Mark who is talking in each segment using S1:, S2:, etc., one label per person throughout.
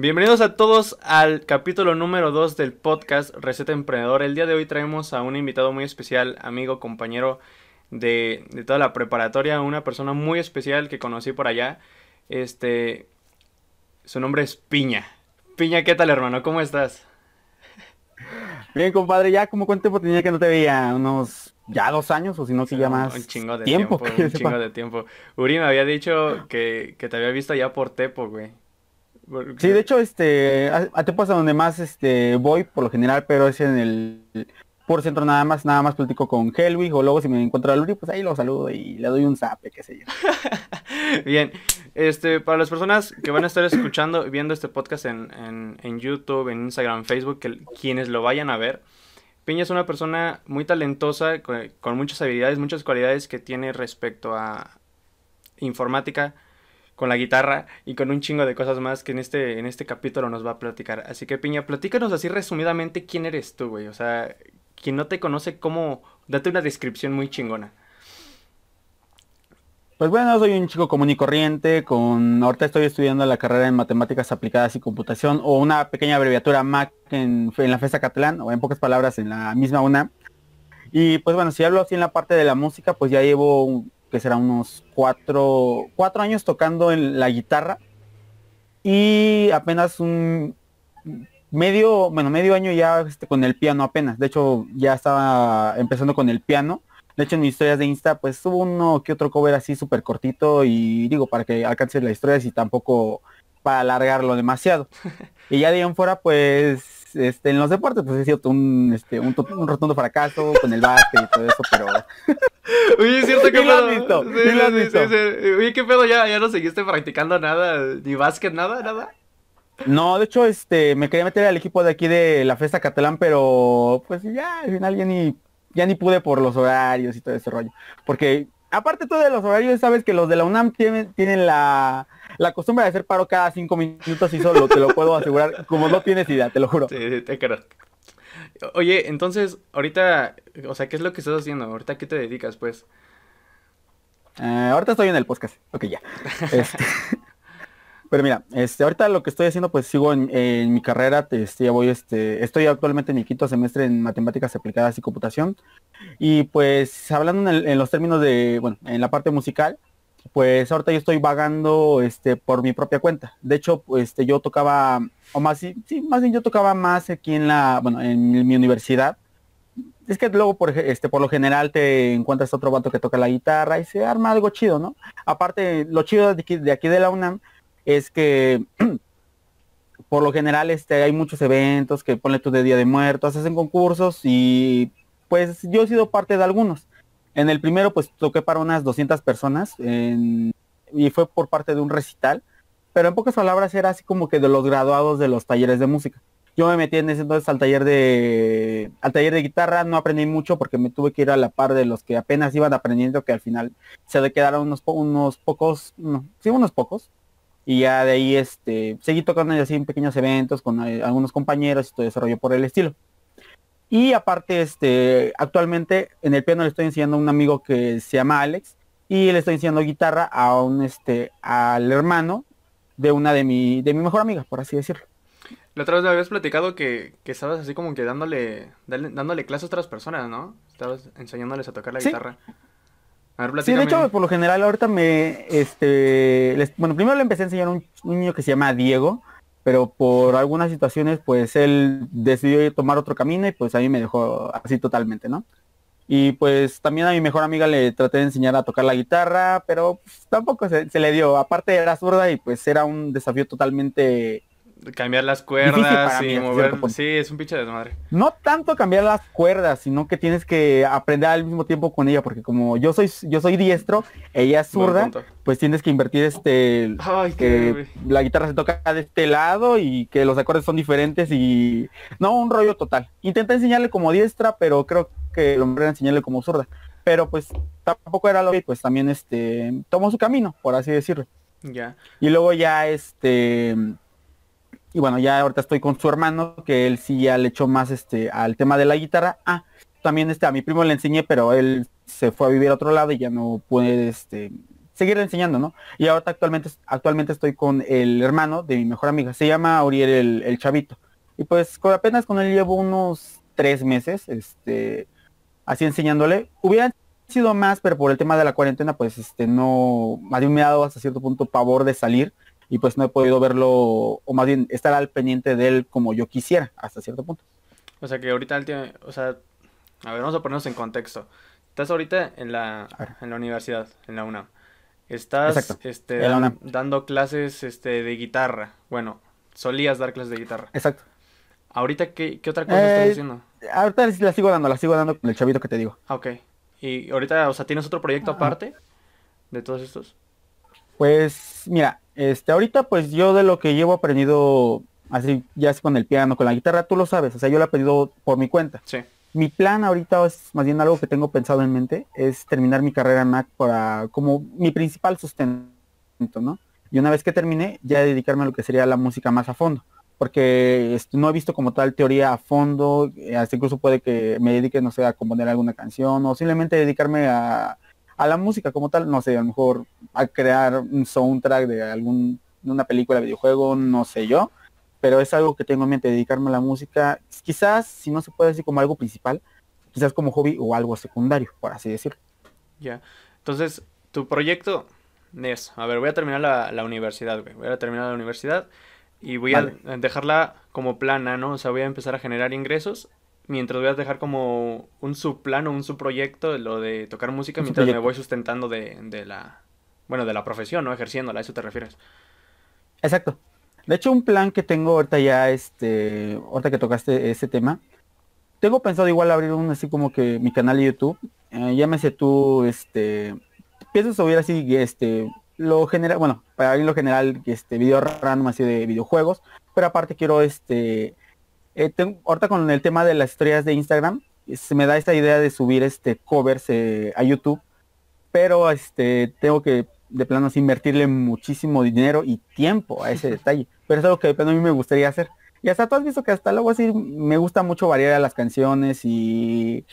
S1: Bienvenidos a todos al capítulo número 2 del podcast Receta Emprendedor. El día de hoy traemos a un invitado muy especial, amigo, compañero de, de toda la preparatoria, una persona muy especial que conocí por allá. Este, su nombre es Piña. Piña, ¿qué tal hermano? ¿Cómo estás?
S2: Bien, compadre, ya como cuánto tiempo tenía que no te veía, unos ya dos años o si no que ya más
S1: un chingo de tiempo, un chingo de tiempo. Uri me había dicho que, que te había visto ya por Tepo, güey.
S2: Sí, de hecho, este, a, Tepo es a donde más este voy por lo general, pero es en el por centro nada más, nada más platico con Helwig o luego si me encuentro a Uri, pues ahí lo saludo y le doy un zape, qué sé yo.
S1: Bien, este, para las personas que van a estar escuchando viendo este podcast en, en, YouTube, en Instagram, Facebook, quienes lo vayan a ver, Piña es una persona muy talentosa, con muchas habilidades, muchas cualidades que tiene respecto a informática, con la guitarra y con un chingo de cosas más que en este, en este capítulo nos va a platicar. Así que Piña, platícanos así resumidamente quién eres tú, güey. O sea, quien no te conoce, cómo... Date una descripción muy chingona.
S2: Pues bueno, soy un chico común y corriente, con ahorita estoy estudiando la carrera en matemáticas aplicadas y computación o una pequeña abreviatura MAC en, en la FESA Catalán o en pocas palabras en la misma UNA. Y pues bueno, si hablo así en la parte de la música, pues ya llevo que será unos cuatro, cuatro años tocando en la guitarra y apenas un medio, bueno, medio año ya este, con el piano apenas. De hecho, ya estaba empezando con el piano. De hecho, en mis historias de Insta, pues hubo uno que otro cover así súper cortito y digo, para que alcance la historia y tampoco para alargarlo demasiado. y ya de ahí en fuera, pues este, en los deportes, pues he sido un, este, un, rotundo fracaso con el básquet y todo eso, pero...
S1: Oye, es cierto que...
S2: lo has visto, sí, lo has visto.
S1: Oye, ¿qué pedo? ¿Ya, ¿Ya no seguiste practicando nada? ¿Ni básquet, nada, nada?
S2: No, de hecho, este, me quería meter al equipo de aquí de la Festa Catalán, pero pues ya, al final ya ni, ya ni pude por los horarios y todo ese rollo. Porque aparte todo de los horarios, sabes que los de la UNAM tienen, tienen la, la costumbre de hacer paro cada cinco minutos y solo te lo puedo asegurar, como no tienes idea, te lo juro.
S1: Sí, te creo. Oye, entonces, ahorita, o sea, ¿qué es lo que estás haciendo? ¿Ahorita qué te dedicas, pues?
S2: Eh, ahorita estoy en el podcast. Ok, ya. Este, pero mira, este, ahorita lo que estoy haciendo, pues sigo en, mi carrera, este, ya voy, este, estoy actualmente en mi quinto semestre en matemáticas aplicadas y computación. Y pues hablando en, en los términos de, bueno, en la parte musical, pues ahorita yo estoy vagando este por mi propia cuenta. De hecho, este yo tocaba o más sí, más bien yo tocaba más aquí en la, bueno, en mi universidad. Es que luego por este por lo general te encuentras otro vato que toca la guitarra y se arma algo chido, ¿no? Aparte, lo chido de aquí de, aquí de la UNAM es que por lo general este hay muchos eventos que ponle tú de Día de Muertos, hacen concursos y pues yo he sido parte de algunos. En el primero pues toqué para unas 200 personas y fue por parte de un recital, pero en pocas palabras era así como que de los graduados de los talleres de música. Yo me metí en ese entonces al taller de al taller de guitarra, no aprendí mucho porque me tuve que ir a la par de los que apenas iban aprendiendo, que al final se quedaron unos, unos pocos, sí, unos pocos. Y ya de ahí este seguí tocando así en pequeños eventos con eh, algunos compañeros y todo desarrollo por el estilo. Y aparte, este, actualmente en el piano le estoy enseñando a un amigo que se llama Alex y le estoy enseñando guitarra a un, este, al hermano de una de mi, de mi mejor amiga, por así decirlo.
S1: La otra vez me habías platicado que, que estabas así como que dándole, dándole clases a otras personas, ¿no? Estabas enseñándoles a tocar la guitarra.
S2: A ver, sí, de hecho, por lo general ahorita me, este, bueno, primero le empecé a enseñar a un niño que se llama Diego, pero por algunas situaciones pues él decidió tomar otro camino y pues a mí me dejó así totalmente, ¿no? Y pues también a mi mejor amiga le traté de enseñar a tocar la guitarra, pero pues, tampoco se, se, le dio. Aparte era zurda y pues era un desafío totalmente
S1: Cambiar las cuerdas y mover. Sí, es un pinche desmadre.
S2: No tanto cambiar las cuerdas, sino que tienes que aprender al mismo tiempo con ella, porque como yo soy yo soy diestro, ella es zurda, pues tienes que invertir este que la guitarra se toca de este lado y que los acordes son diferentes y no un rollo total. Intenté enseñarle como diestra, pero creo que lo mejor enseñarle como zurda. Pero pues tampoco era lo que pues también este tomó su camino, por así decirlo.
S1: Ya.
S2: Y luego ya este y bueno, ya ahorita estoy con su hermano, que él sí ya le echó más este al tema de la guitarra. Ah, también este a mi primo le enseñé, pero él se fue a vivir a otro lado y ya no puede este seguirle enseñando, ¿no? Y ahora actualmente, actualmente estoy con el hermano de mi mejor amiga, se llama Oriel el, Chavito. Y pues apenas con él llevo unos tres meses, este, así enseñándole. Hubieran sido más, pero por el tema de la cuarentena, pues este, no, bien me ha dado hasta cierto punto pavor de salir y pues no he podido verlo, o más bien estar al pendiente de él como yo quisiera, hasta cierto punto.
S1: O sea que ahorita, o sea, a ver, vamos a ponernos en contexto. Estás ahorita en la, en la universidad, en la UNAM. Estás este, dando clases este, de guitarra. Bueno, solías dar clases de guitarra.
S2: Exacto.
S1: ¿Ahorita qué, qué otra cosa estás eh, haciendo?
S2: Ahorita la sigo dando, la sigo dando con el chavito que te digo.
S1: Ah, ok. ¿Y ahorita, o sea, tienes otro proyecto aparte de todos estos?
S2: Pues, mira, este, ahorita pues yo de lo que llevo aprendido así, ya es con el piano, con la guitarra, tú lo sabes, o sea, yo lo he aprendido por mi cuenta.
S1: Sí.
S2: Mi plan ahorita es más bien algo que tengo pensado en mente, es terminar mi carrera en Mac para como mi principal sustento, ¿no? Y una vez que termine, ya dedicarme a lo que sería la música más a fondo. Porque este, no he visto como tal teoría a fondo, eh, hasta incluso puede que me dedique, no sé, a componer alguna canción o simplemente dedicarme a, a la música como tal, no sé, a lo mejor a crear un soundtrack de algún, una película, videojuego, no sé yo pero es algo que tengo en mente, dedicarme a la música, quizás, si no se puede decir como algo principal, quizás como hobby o algo secundario, por así decirlo.
S1: Ya, entonces, tu proyecto es, a ver, voy a terminar la, universidad, güey, voy a terminar la universidad y voy a dejarla como plana, ¿no? O sea, voy a empezar a generar ingresos mientras voy a dejar como un subplano, un subproyecto, lo de tocar música, mientras me voy sustentando de, de la, bueno, de la profesión, ¿no? Ejerciéndola, ¿a eso te refieres?
S2: Exacto. De hecho, un plan que tengo ahorita ya, este, ahorita que tocaste ese tema, tengo pensado igual abrir un así como que mi canal de YouTube. Eh, llámese tú, este, pienso subir así, este, lo general, bueno, para mí lo general, este, video random así de videojuegos, pero aparte quiero, este, eh, ahorita con el tema de las historias de Instagram, se me da esta idea de subir este covers eh, a YouTube, pero este, tengo que de plano invertirle muchísimo dinero y tiempo a ese detalle. Pero es algo que de plano a mí me gustaría hacer. Y hasta tú has visto que hasta luego así me gusta mucho variar las canciones y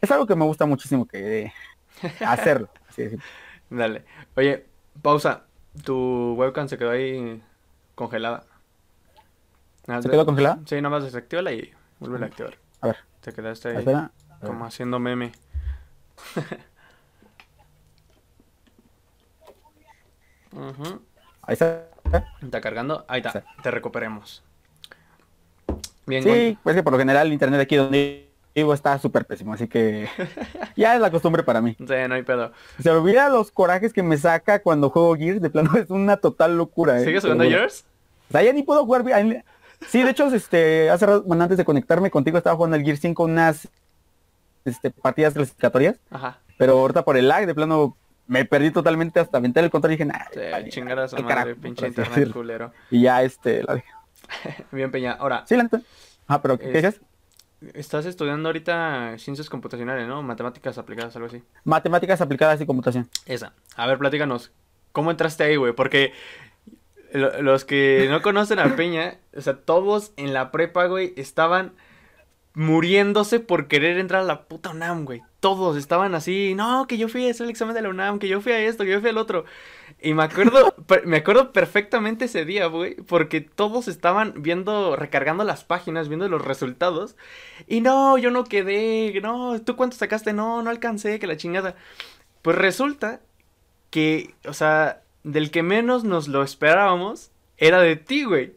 S2: es algo que me gusta muchísimo que hacerlo.
S1: Dale. Oye, pausa. Tu webcam se quedó ahí congelada.
S2: ¿Se quedó congelada?
S1: Sí, nada más desactívala y vuelve a activar.
S2: A ver.
S1: Te quedaste ahí como haciendo meme.
S2: Ahí está.
S1: Está cargando. Ahí está. Te recuperemos.
S2: Bien, sí, pues que por lo general el internet aquí donde vivo está súper pésimo, así que ya es la costumbre para mí.
S1: Sí, no hay pedo.
S2: Se olvida los corajes que me saca cuando juego Gears, de plano es una total locura.
S1: ¿eh? ¿Sigues jugando Gears?
S2: O sea, ya ni puedo jugar. Sí, de hecho, este, hace rato, bueno, antes de conectarme contigo estaba jugando el Gears 5 unas este, partidas clasificatorias.
S1: Ajá.
S2: Pero ahorita por el lag, de plano, me perdí totalmente hasta aventar el control y dije, nah,
S1: sí, chingar a su madre, pinche internet culero.
S2: Y ya este, la dije.
S1: Bien, Peña. Ahora.
S2: Sí, la Ah, pero ¿qué es,
S1: Estás estudiando ahorita ciencias computacionales, ¿no? Matemáticas aplicadas, algo así.
S2: Matemáticas aplicadas y computación.
S1: Esa. A ver, platícanos. ¿Cómo entraste ahí, güey? Porque los que no conocen a Peña, o sea, todos en la prepa, güey, estaban muriéndose por querer entrar a la puta UNAM, güey. Todos estaban así, no, que yo fui a hacer el examen de la UNAM, que yo fui a esto, que yo fui al otro. Y me acuerdo, me acuerdo perfectamente ese día, güey, porque todos estaban viendo, recargando las páginas, viendo los resultados. Y no, yo no quedé, no, ¿tú cuánto sacaste? No, no alcancé, que la chingada. Pues resulta que, o sea, del que menos nos lo esperábamos, era de ti, güey.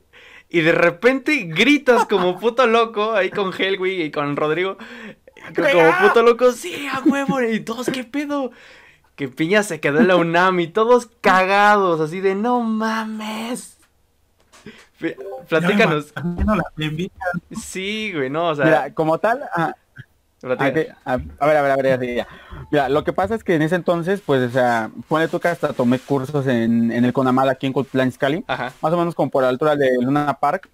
S1: Y de repente gritas como puto loco ahí con Helwig y con Rodrigo. Como puto loco, sí, a huevo. Y todos, ¿qué pedo? Que Piña se quedó en la UNAM y todos cagados, así de no mames. Platícanos. Sí, güey, no, o sea.
S2: Mira, como tal, a, ver, a ver, a ver, a ver, Mira, lo que pasa es que en ese entonces, pues, o sea, pone tu que hasta tomé cursos en, en el Conamal aquí en Cotlán Scali, más o menos como por la altura de Luna Park.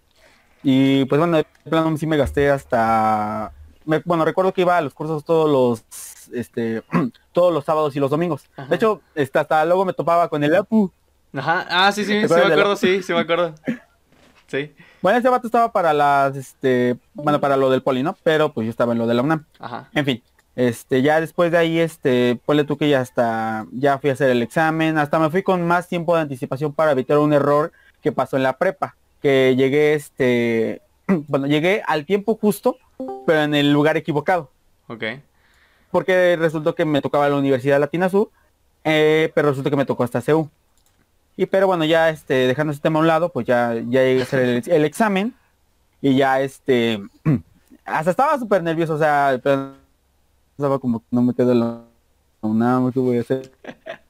S2: Y pues bueno, de plano sí me gasté hasta bueno, recuerdo que iba a los cursos todos los este todos los sábados y los domingos. De hecho, hasta, hasta luego me topaba con el Apu.
S1: Ajá. Ah, sí, sí, sí me acuerdo, sí, sí me acuerdo. Sí.
S2: Bueno, ese vato estaba para las, este, bueno, para lo del poli, ¿no? Pero pues yo estaba en lo de la UNAM.
S1: Ajá.
S2: En fin, Este, ya después de ahí, este, ponle tú que ya hasta, ya fui a hacer el examen, hasta me fui con más tiempo de anticipación para evitar un error que pasó en la prepa, que llegué, este, bueno, llegué al tiempo justo, pero en el lugar equivocado.
S1: Ok.
S2: Porque resultó que me tocaba la Universidad Latina Sur, eh, pero resultó que me tocó hasta CEU. Y pero bueno, ya este, dejando ese tema a un lado, pues ya, ya llegué a hacer el, el examen y ya este, hasta estaba súper nervioso, o sea, pero estaba como no me quedo la UNAM, ¿qué voy a hacer?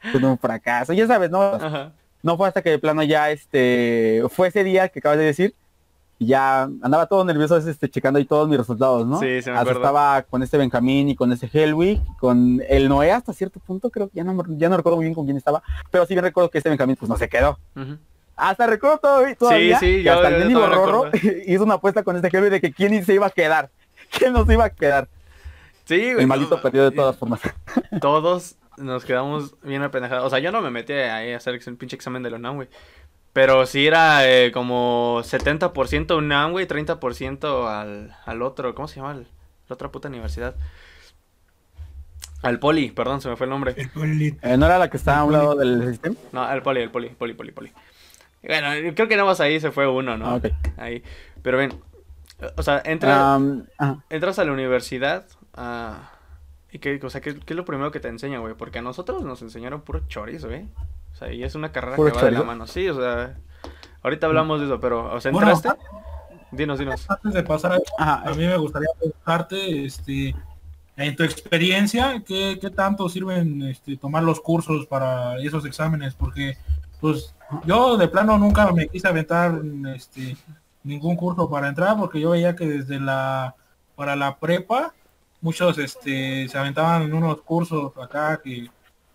S2: Es un fracaso, ya sabes, ¿no?
S1: Ajá.
S2: No fue hasta que de plano ya este, fue ese día que acabas de decir, y ya andaba todo nervioso este, checando ahí todos mis resultados, ¿no?
S1: Sí, se me
S2: Hasta estaba con este Benjamín y con ese Helwig, con el Noé hasta cierto punto, creo que ya no, me- ya no recuerdo muy bien con quién estaba, pero sí bien recuerdo que este Benjamín pues no se quedó. Hasta recuerdo todo- todavía
S1: sí,
S2: que
S1: yo-
S2: hasta el
S1: yo
S2: mendigo
S1: también
S2: Rorro hizo una apuesta con este Helwig de que quién se iba a quedar, quién nos iba a quedar.
S1: Sí, güey,
S2: El maldito perdió de todas formas.
S1: Todos nos quedamos bien apendejados. O sea, yo no me metí ahí a hacer el pinche examen de la UNAM, güey. Pero sí era eh, como 70% UNAM, güey, 30% al, al otro, ¿cómo se llama? El- la otra puta universidad. Al Poli, perdón, se me fue el nombre.
S3: El Poli-
S2: Eh, ¿No era la que estaba a un lado del sistema?
S1: No, al Poli, el Poli, Poli, Poli, Poli. Bueno, creo que nada más ahí se fue uno, ¿no?
S2: Ah, ok.
S1: Ahí. Pero ven, o sea, entra, entras a la universidad ah, y qué, o sea, ¿qué, qué es lo primero que te enseñan, güey? Porque a nosotros nos enseñaron puro chorizo, güey. Sea, y es una carrera
S2: ¿Puro
S1: que va de la mano. Sí, o sea, ahorita hablamos de eso, pero, o sea,
S3: Bueno,
S1: ¿entraste? Dinos, dinos.
S3: Antes de pasar a
S2: Ajá,
S3: a mí me gustaría preguntarte, este, en tu experiencia, ¿qué, qué tanto sirven este, tomar los cursos para esos exámenes? Porque, pues, yo de plano nunca me quise aventar este, ningún curso para entrar, porque yo veía que desde la, para la prepa, muchos este, se aventaban en unos cursos acá que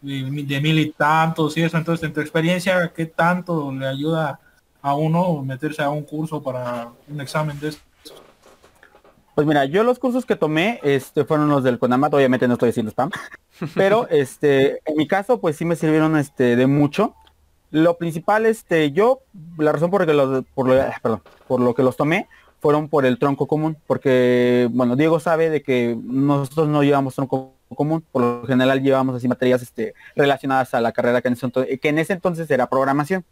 S3: de, mil y tantos y eso. Entonces, en tu experiencia, ¿qué tanto le ayuda a uno meterse a un curso para un examen de estos?
S2: Pues mira, yo los cursos que tomé este, fueron los del Conamat, obviamente no estoy haciendo spam, pero este, en mi caso pues sí me sirvieron este, de mucho. Lo principal, este, yo, la razón por, que los, por, lo, ah, perdón, por lo que los tomé fueron por el tronco común, porque, bueno, Diego sabe de que nosotros no llevamos tronco común, por lo general llevamos así materias este, relacionadas a la carrera que en, ese entonces, era programación.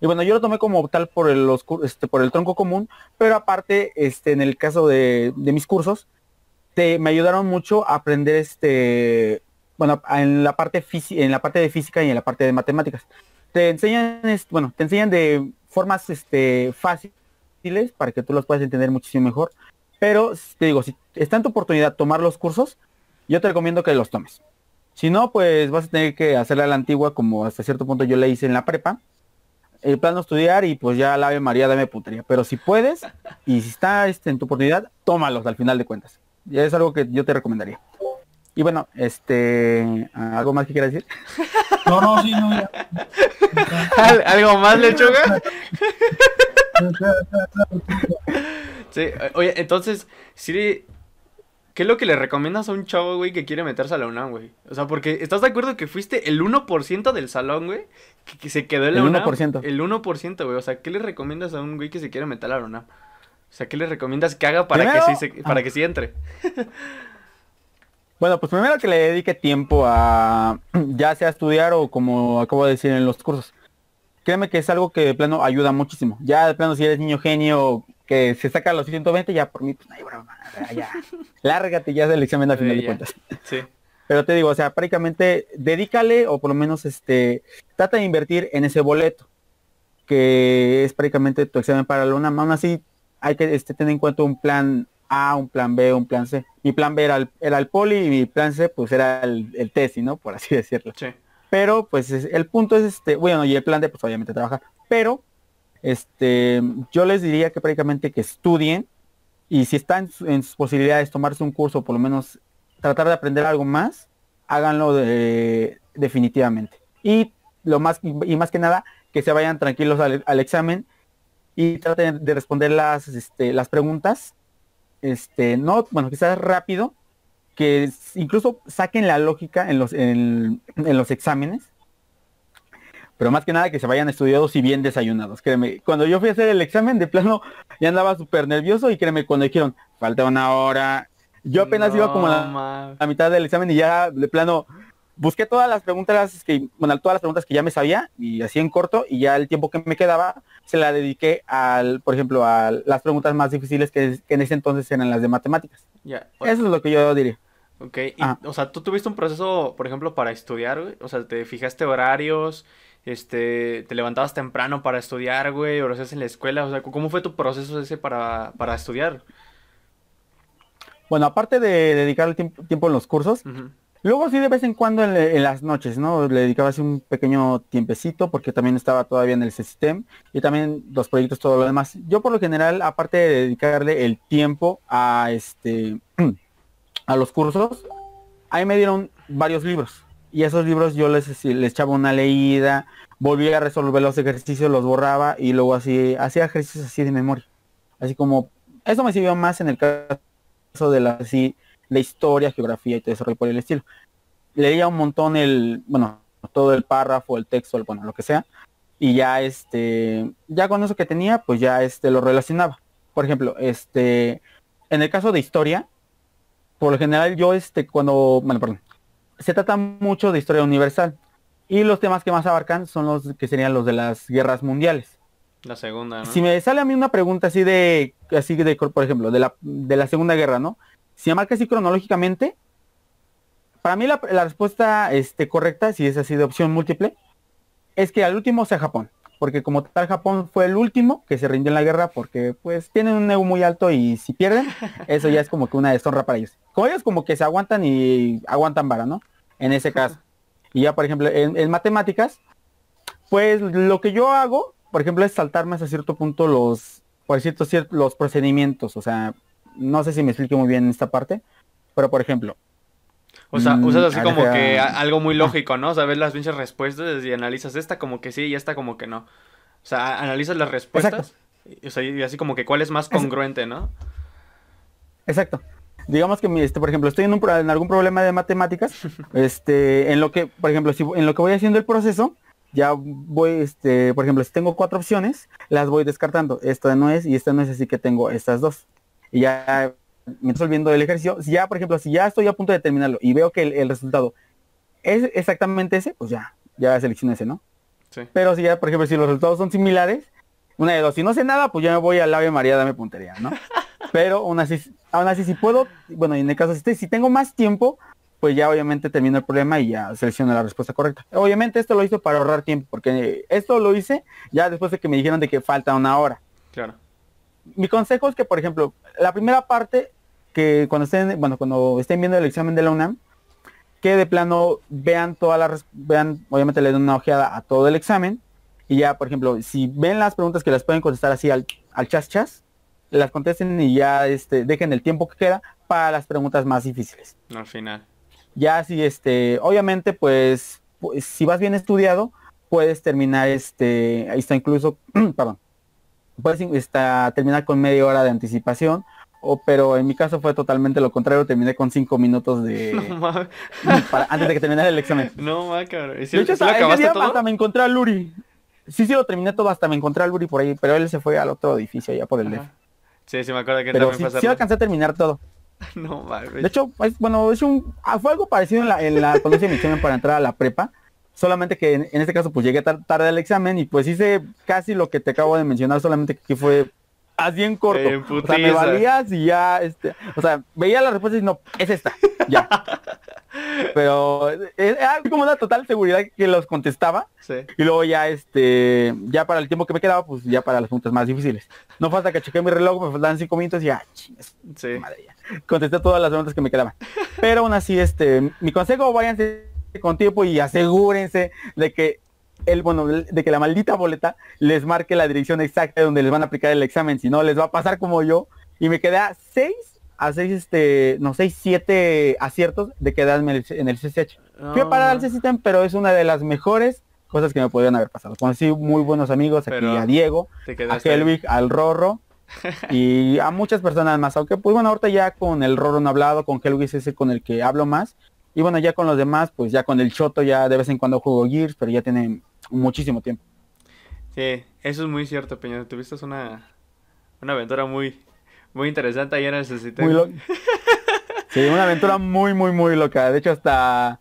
S2: Y bueno, yo lo tomé como tal por el, este, por el tronco común, pero aparte, este, en el caso de, mis cursos, te, me ayudaron mucho a aprender este, bueno, en la parte en la parte de física y en la parte de matemáticas. Te enseñan, es- bueno, te enseñan de formas, este, fáciles para que tú los puedas entender muchísimo mejor. Pero te digo, si está en tu oportunidad tomar los cursos, yo te recomiendo que los tomes. Si no, pues vas a tener que hacerla a la antigua, como hasta cierto punto yo le hice en la prepa. El plano estudiar y pues ya la Ave María dame putería. Pero si puedes y si está este, en tu oportunidad, tómalos al final de cuentas. Ya es algo que yo te recomendaría. Y bueno, este, ¿algo más que quieras decir?
S3: No, no, sí, no, ya.
S1: ¿Al- ¿Algo más, lechuga? Sí, oye, entonces, sí, ¿qué es lo que le recomiendas a un chavo, güey, que quiere meterse a la UNAM, güey? O sea, porque ¿estás de acuerdo que fuiste el 1% del salón, güey? Que, que se quedó en la
S2: El
S1: UNAM.
S2: 1%.
S1: El 1%, güey. O sea, ¿qué le recomiendas a un güey que se quiere meter a la UNAM? O sea, ¿qué le recomiendas que haga para
S2: Primero-
S1: que sí se- para
S2: Ah.
S1: que sí entre?
S2: Bueno, pues primero que le dedique tiempo a ya sea estudiar o como acabo de decir en los cursos. Créeme que es algo que de plano ayuda muchísimo. Ya de plano si eres niño genio que se saca los 120, ya por mí, pues no hay broma, ya. Lárgate ya del examen al
S1: Sí,
S2: final de cuentas.
S1: Sí.
S2: Pero te digo, o sea, prácticamente dedícale o por lo menos este trata de invertir en ese boleto que es prácticamente tu examen para la UNAM. Aún así hay que este, tener en cuenta un plan A, un plan B, un plan C. Mi plan B era el, era el poli y mi plan C pues era el, el TESI, ¿no? Por así decirlo.
S1: Sí.
S2: Pero pues es- el punto es este, bueno, y el plan D pues obviamente trabajar. Pero este yo les diría que prácticamente que estudien y si están en, su- en sus posibilidades tomarse un curso, por lo menos tratar de aprender algo más, háganlo de- definitivamente. Y lo más y más que nada que se vayan tranquilos al, al examen y traten de responder las este, las preguntas este no bueno quizás rápido que incluso saquen la lógica en los en, en los exámenes pero más que nada que se vayan estudiados y bien desayunados créeme cuando yo fui a hacer el examen de plano ya andaba súper nervioso y créeme cuando dijeron falta una hora Yo apenas iba como a la, mitad del examen y ya de plano busqué todas las preguntas que, bueno, todas las preguntas que ya me sabía y así en corto y ya el tiempo que me quedaba se la dediqué al, por ejemplo, a las preguntas más difíciles que, que en ese entonces eran las de matemáticas.
S1: Ya.
S2: Eso es lo que yo diría.
S1: Ok, y,
S2: Ah.
S1: o sea, ¿tú tuviste un proceso, por ejemplo, para estudiar, güey? O sea, ¿te fijaste horarios? Este, ¿te levantabas temprano para estudiar, güey? ¿O lo hacías en la escuela? O sea, ¿cómo fue tu proceso ese para, para estudiar?
S2: Bueno, aparte de dedicar el tiempo, tiempo en los cursos, luego sí de vez en cuando en, en las noches, ¿no? Le dedicaba así un pequeño tiempecito porque también estaba todavía en el sistema y también los proyectos, todo lo demás. Yo por lo general, aparte de dedicarle el tiempo a este a los cursos, ahí me dieron varios libros. Y esos libros yo les, les echaba una leída, volvía a resolver los ejercicios, los borraba y luego así hacía ejercicios así de memoria. Así como, eso me sirvió más en el caso de la así, de historia, geografía y todo eso por el estilo. Leía un montón el, bueno, todo el párrafo, el texto, el, bueno, lo que sea. Y ya este, ya con eso que tenía, pues ya este lo relacionaba. Por ejemplo, este, en el caso de historia, por lo general yo este cuando, bueno, perdón, se trata mucho de historia universal. Y los temas que más abarcan son los que serían los de las guerras mundiales.
S1: La segunda, ¿no?
S2: Si me sale a mí una pregunta así de, así de, por ejemplo, de la, de la Segunda Guerra, ¿no? Si me marca así cronológicamente, para mí la, la respuesta este, correcta, si es así de opción múltiple, es que al último sea Japón. Porque como tal Japón fue el último que se rindió en la guerra porque pues tienen un ego muy alto y si pierden, eso ya es como que una deshonra para ellos. Como ellos como que se aguantan y aguantan vara, ¿no? En ese caso. Y ya por ejemplo en, en matemáticas, pues lo que yo hago, por ejemplo, es saltarme hasta cierto punto los, por cierto, cier- los procedimientos. O sea, no sé si me explique muy bien esta parte, pero por ejemplo,
S1: O sea,
S2: Mm,
S1: usas así
S2: ah,
S1: como que algo muy lógico, ¿no? O sea, ves las pinches respuestas y analizas esta como que sí y esta como que no. O sea, analizas las respuestas. y- O sea, y así como que cuál es más congruente, ¿no?
S2: exacto. Digamos que mi, este, por ejemplo, estoy en, un, pro- en algún problema de matemáticas, este, en lo que, por ejemplo, si en lo que voy haciendo el proceso, ya voy, este, por ejemplo, si tengo cuatro opciones, las voy descartando. Esta no es y esta no es, así que tengo estas dos. Y ya me estoy viendo el ejercicio. Si ya, por ejemplo, si ya estoy a punto de terminarlo y veo que el, el resultado es exactamente ese, pues ya, ya selecciono ese, ¿no?
S1: Sí.
S2: Pero si ya, por ejemplo, si los resultados son similares, una de dos, si no sé nada, pues ya me voy al Ave María, dame puntería, ¿no? Pero aún así, aún así si puedo, bueno, y en el caso si, si tengo más tiempo, pues ya obviamente termino el problema y ya selecciono la respuesta correcta. Obviamente esto lo hice para ahorrar tiempo, porque esto lo hice ya después de que me dijeron de que falta una hora.
S1: Claro.
S2: Mi consejo es que, por ejemplo, la primera parte, que cuando estén, bueno, cuando estén viendo el examen de la UNAM, que de plano vean todas las, vean, obviamente le den una ojeada a todo el examen, y ya, por ejemplo, si ven las preguntas que las pueden contestar así al, al chas chas, las contesten y ya este, dejen el tiempo que queda para las preguntas más difíciles.
S1: Al final.
S2: Ya si este, obviamente pues, pues, si vas bien estudiado, puedes terminar este, ahí está incluso, perdón, puedes está, terminar con media hora de anticipación, o, pero en mi caso fue totalmente lo contrario, terminé con cinco minutos de
S1: No mames.
S2: para- antes de que terminara el examen.
S1: No mames, cabrón. ¿Y si,
S2: De hecho,
S1: acabaste todo?
S2: hasta me encontré a Luri. Sí, sí, lo terminé todo, hasta me encontré a Luri por ahí, pero él se fue al otro edificio allá por el DF.
S1: Sí, sí me acuerdo que
S2: Pero
S1: también
S2: sí, sí alcancé a terminar todo.
S1: No mames.
S2: De hecho, es, bueno, es un, ah, fue algo parecido en la, en la cuando para entrar a la prepa. Solamente que en, en este caso pues llegué tar- tarde al examen y pues hice casi lo que te acabo de mencionar, solamente que fue así en corto.
S1: En
S2: o sea, me valías y ya, este, o sea, veía la respuesta y no, es esta, ya. Pero era como una total seguridad que los contestaba
S1: Sí.
S2: y luego ya este, ya para el tiempo que me quedaba, pues ya para las preguntas más difíciles. No falta que chequé mi reloj, me faltaban cinco minutos y ya, chingas,
S1: Sí.
S2: madre ya. Contesté todas las preguntas que me quedaban. Pero aún así, este, mi consejo, váyanse con tiempo y asegúrense de que el, bueno, de que la maldita boleta les marque la dirección exacta de donde les van a aplicar el examen. Si no, les va a pasar como yo. Y me quedé a seis, a seis, este, no, seis, siete aciertos de quedarme en el, CCH. Fui a parar al CCTM, pero es una de las mejores cosas que me podrían haber pasado. Conocí muy buenos amigos aquí,
S1: Pero
S2: a Diego, a
S1: ahí.
S2: Helvig, al Rorro y a muchas personas más. Aunque pues bueno, ahorita ya con el Rorro no he hablado, con Helvig es ese con el que hablo más. Y bueno, ya con los demás, pues ya con el Choto ya de vez en cuando juego Gears, pero ya tiene muchísimo tiempo.
S1: Sí, eso es muy cierto, Peña. Tuviste una, una aventura muy, muy interesante ahí en el.
S2: Muy lo- Sí, una aventura muy, muy, muy loca. De hecho, hasta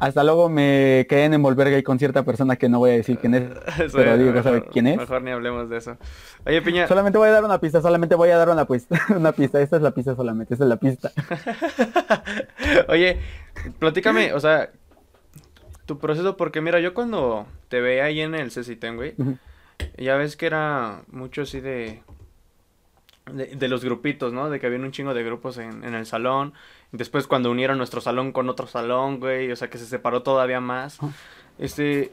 S2: hasta luego me quedé en envolver gay con cierta persona que no voy a decir quién es. pero digo, mejor, quién es?
S1: Mejor ni hablemos de eso. Oye, Piña.
S2: Solamente voy a dar una pista, solamente voy a dar una pista. una pista. Esta es la pista solamente, esta es la pista.
S1: Oye, platícame, o sea, tu proceso, porque mira, yo cuando te veía ahí en el CCTEN, güey, ya ves que era mucho así de, de, los grupitos, ¿no? De que había un chingo de grupos en, en, el salón. Después cuando unieron nuestro salón con otro salón, güey, o sea que se separó todavía más. Este,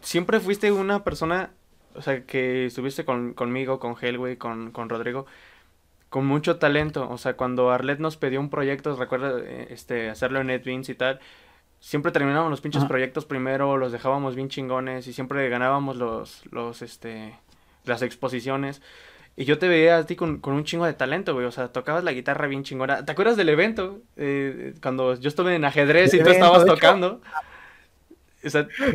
S1: siempre fuiste una persona, o sea, que estuviste con, conmigo, con Hel, güey, con, con Rodrigo, con mucho talento. O sea, cuando Arlet nos pidió un proyecto, recuerda, eh, este, hacerlo en NetBeans y tal, siempre terminábamos los pinches proyectos primero, los dejábamos bien chingones y siempre ganábamos los, los, este, las exposiciones. Y yo te veía a ti con, un chingo de talento, güey. O sea, tocabas la guitarra bien chingona. ¿Te acuerdas del evento? Eh, cuando yo estuve en ajedrez y tú estabas tocando.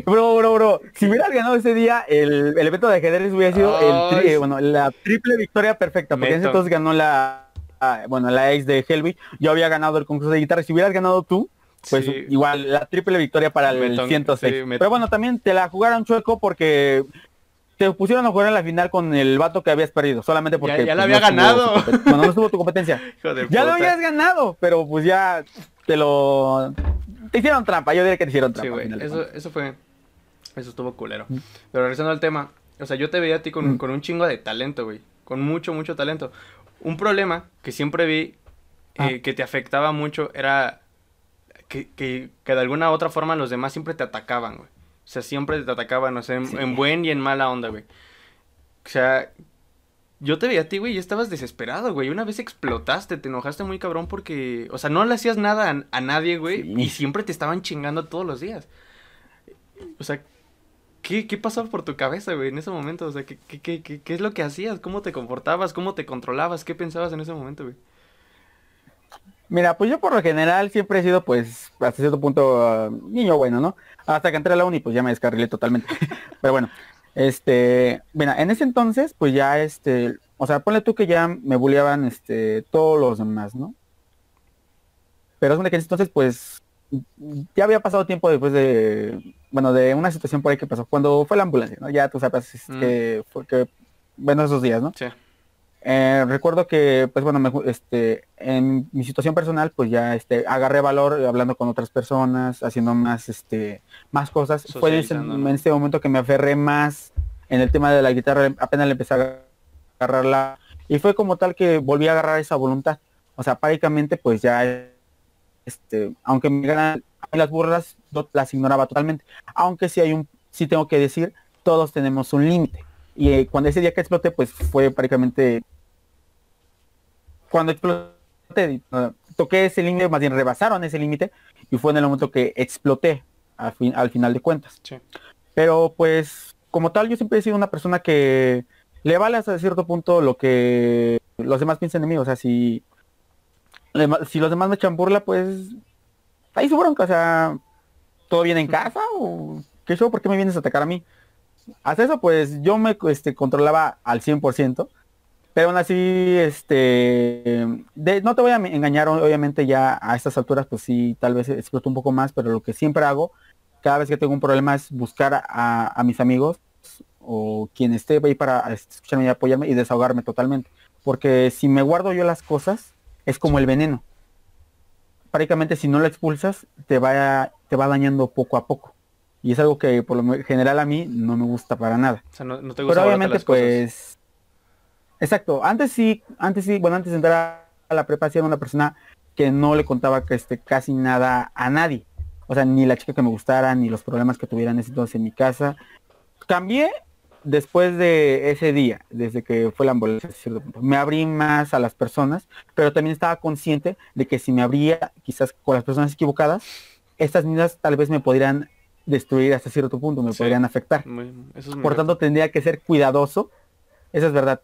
S2: Bro, bro, bro. Si hubieras ganado ese día, el, evento de ajedrez hubiera sido el bueno, la triple victoria perfecta. Porque ese entonces ganó la, ah, bueno, la ex de Helvig. Yo había ganado el concurso de guitarra. Si hubieras ganado tú, pues igual la triple victoria para el 106. Pero bueno, también te la jugaron chueco porque te pusieron a jugar en la final con el vato que habías perdido, solamente porque...
S1: Ya,
S2: ya
S1: la pues, había ganado.
S2: Bueno, no estuvo tu competencia. ya lo habías ganado, pero pues ya te lo... Te hicieron trampa, yo diría que te hicieron trampa.
S1: Sí, güey, eso, eso fue... Eso estuvo culero. Pero regresando al tema, o sea, yo te veía a ti con, con un chingo de talento, güey. Con mucho, mucho talento. Un problema que siempre vi eh, ah. que te afectaba mucho era que, que, que, de alguna u otra forma los demás siempre te atacaban, güey. O sea, siempre te atacaban, o sea, en, buen y en mala onda, güey. O sea, yo te veía a ti, güey, y estabas desesperado, güey. Una vez explotaste, te enojaste muy cabrón porque, o sea, no le hacías nada a, nadie, güey, y siempre te estaban chingando todos los días. O sea, ¿qué, qué pasaba por tu cabeza, güey, en ese momento? O sea, ¿qué, qué, qué, ¿qué es lo que hacías? ¿Cómo te comportabas? ¿Cómo te controlabas? ¿Qué pensabas en ese momento, güey?
S2: Mira, pues yo por lo general siempre he sido, pues, hasta cierto punto, ah, niño bueno, ¿no? Hasta que entré a la uni, pues ya me descarrilé totalmente. Pero bueno, este, mira, en ese entonces, pues ya, este, o sea, ponle tú que ya me bulleaban, este, todos los demás, ¿no? Pero es que en ese entonces, pues, ya había pasado tiempo después de, bueno, de una situación por ahí que pasó, cuando fue la ambulancia, ¿no? Ya tú sabes mm. que fue que, bueno, esos días, ¿no? Sí. Eh, recuerdo que, pues bueno, este, en mi situación personal, pues ya este, agarré valor hablando con otras personas, haciendo más, este, más cosas. Fue en, este momento que me aferré más en el tema de la guitarra, apenas le empecé a agarrarla. Y fue como tal que volví a agarrar esa voluntad. O sea, prácticamente, pues ya, este, aunque me ganan las burlas, las ignoraba totalmente. Aunque sí hay un, sí tengo que decir, todos tenemos un límite. Y eh, cuando ese día que exploté, pues fue prácticamente cuando exploté, toqué ese límite, más bien rebasaron ese límite y fue en el momento que exploté al, fin, al final de cuentas. Pero pues como tal yo siempre he sido una persona que le vale hasta cierto punto lo que los demás piensan de mí. O sea, si, si los demás me echan burla, pues ahí su bronca. O sea, ¿todo viene en casa? ¿O qué show? ¿Por qué me vienes a atacar a mí? Hasta eso, pues yo me este, controlaba al 100%. Pero aún así, este, no te voy a engañar, obviamente ya a estas alturas, pues sí, tal vez exploto un poco más, pero lo que siempre hago, cada vez que tengo un problema es buscar a, mis amigos o quien esté ahí para escucharme y apoyarme y desahogarme totalmente. Porque si me guardo yo las cosas, es como el veneno. Prácticamente si no lo expulsas, te va, te va dañando poco a poco. Y es algo que por lo general a mí no me gusta para nada.
S1: O sea, no, te gusta
S2: Pero obviamente pues Exacto. Antes sí, antes sí, bueno, antes de entrar a la prepa era una persona que no le contaba que este, casi nada a nadie. O sea, ni la chica que me gustara, ni los problemas que tuvieran ese entonces en mi casa. Cambié después de ese día, desde que fue la ambulancia, me abrí más a las personas, pero también estaba consciente de que si me abría quizás con las personas equivocadas, estas niñas tal vez me podrían destruir hasta cierto punto, me podrían afectar. Por tanto, tendría que ser cuidadoso eso es verdad.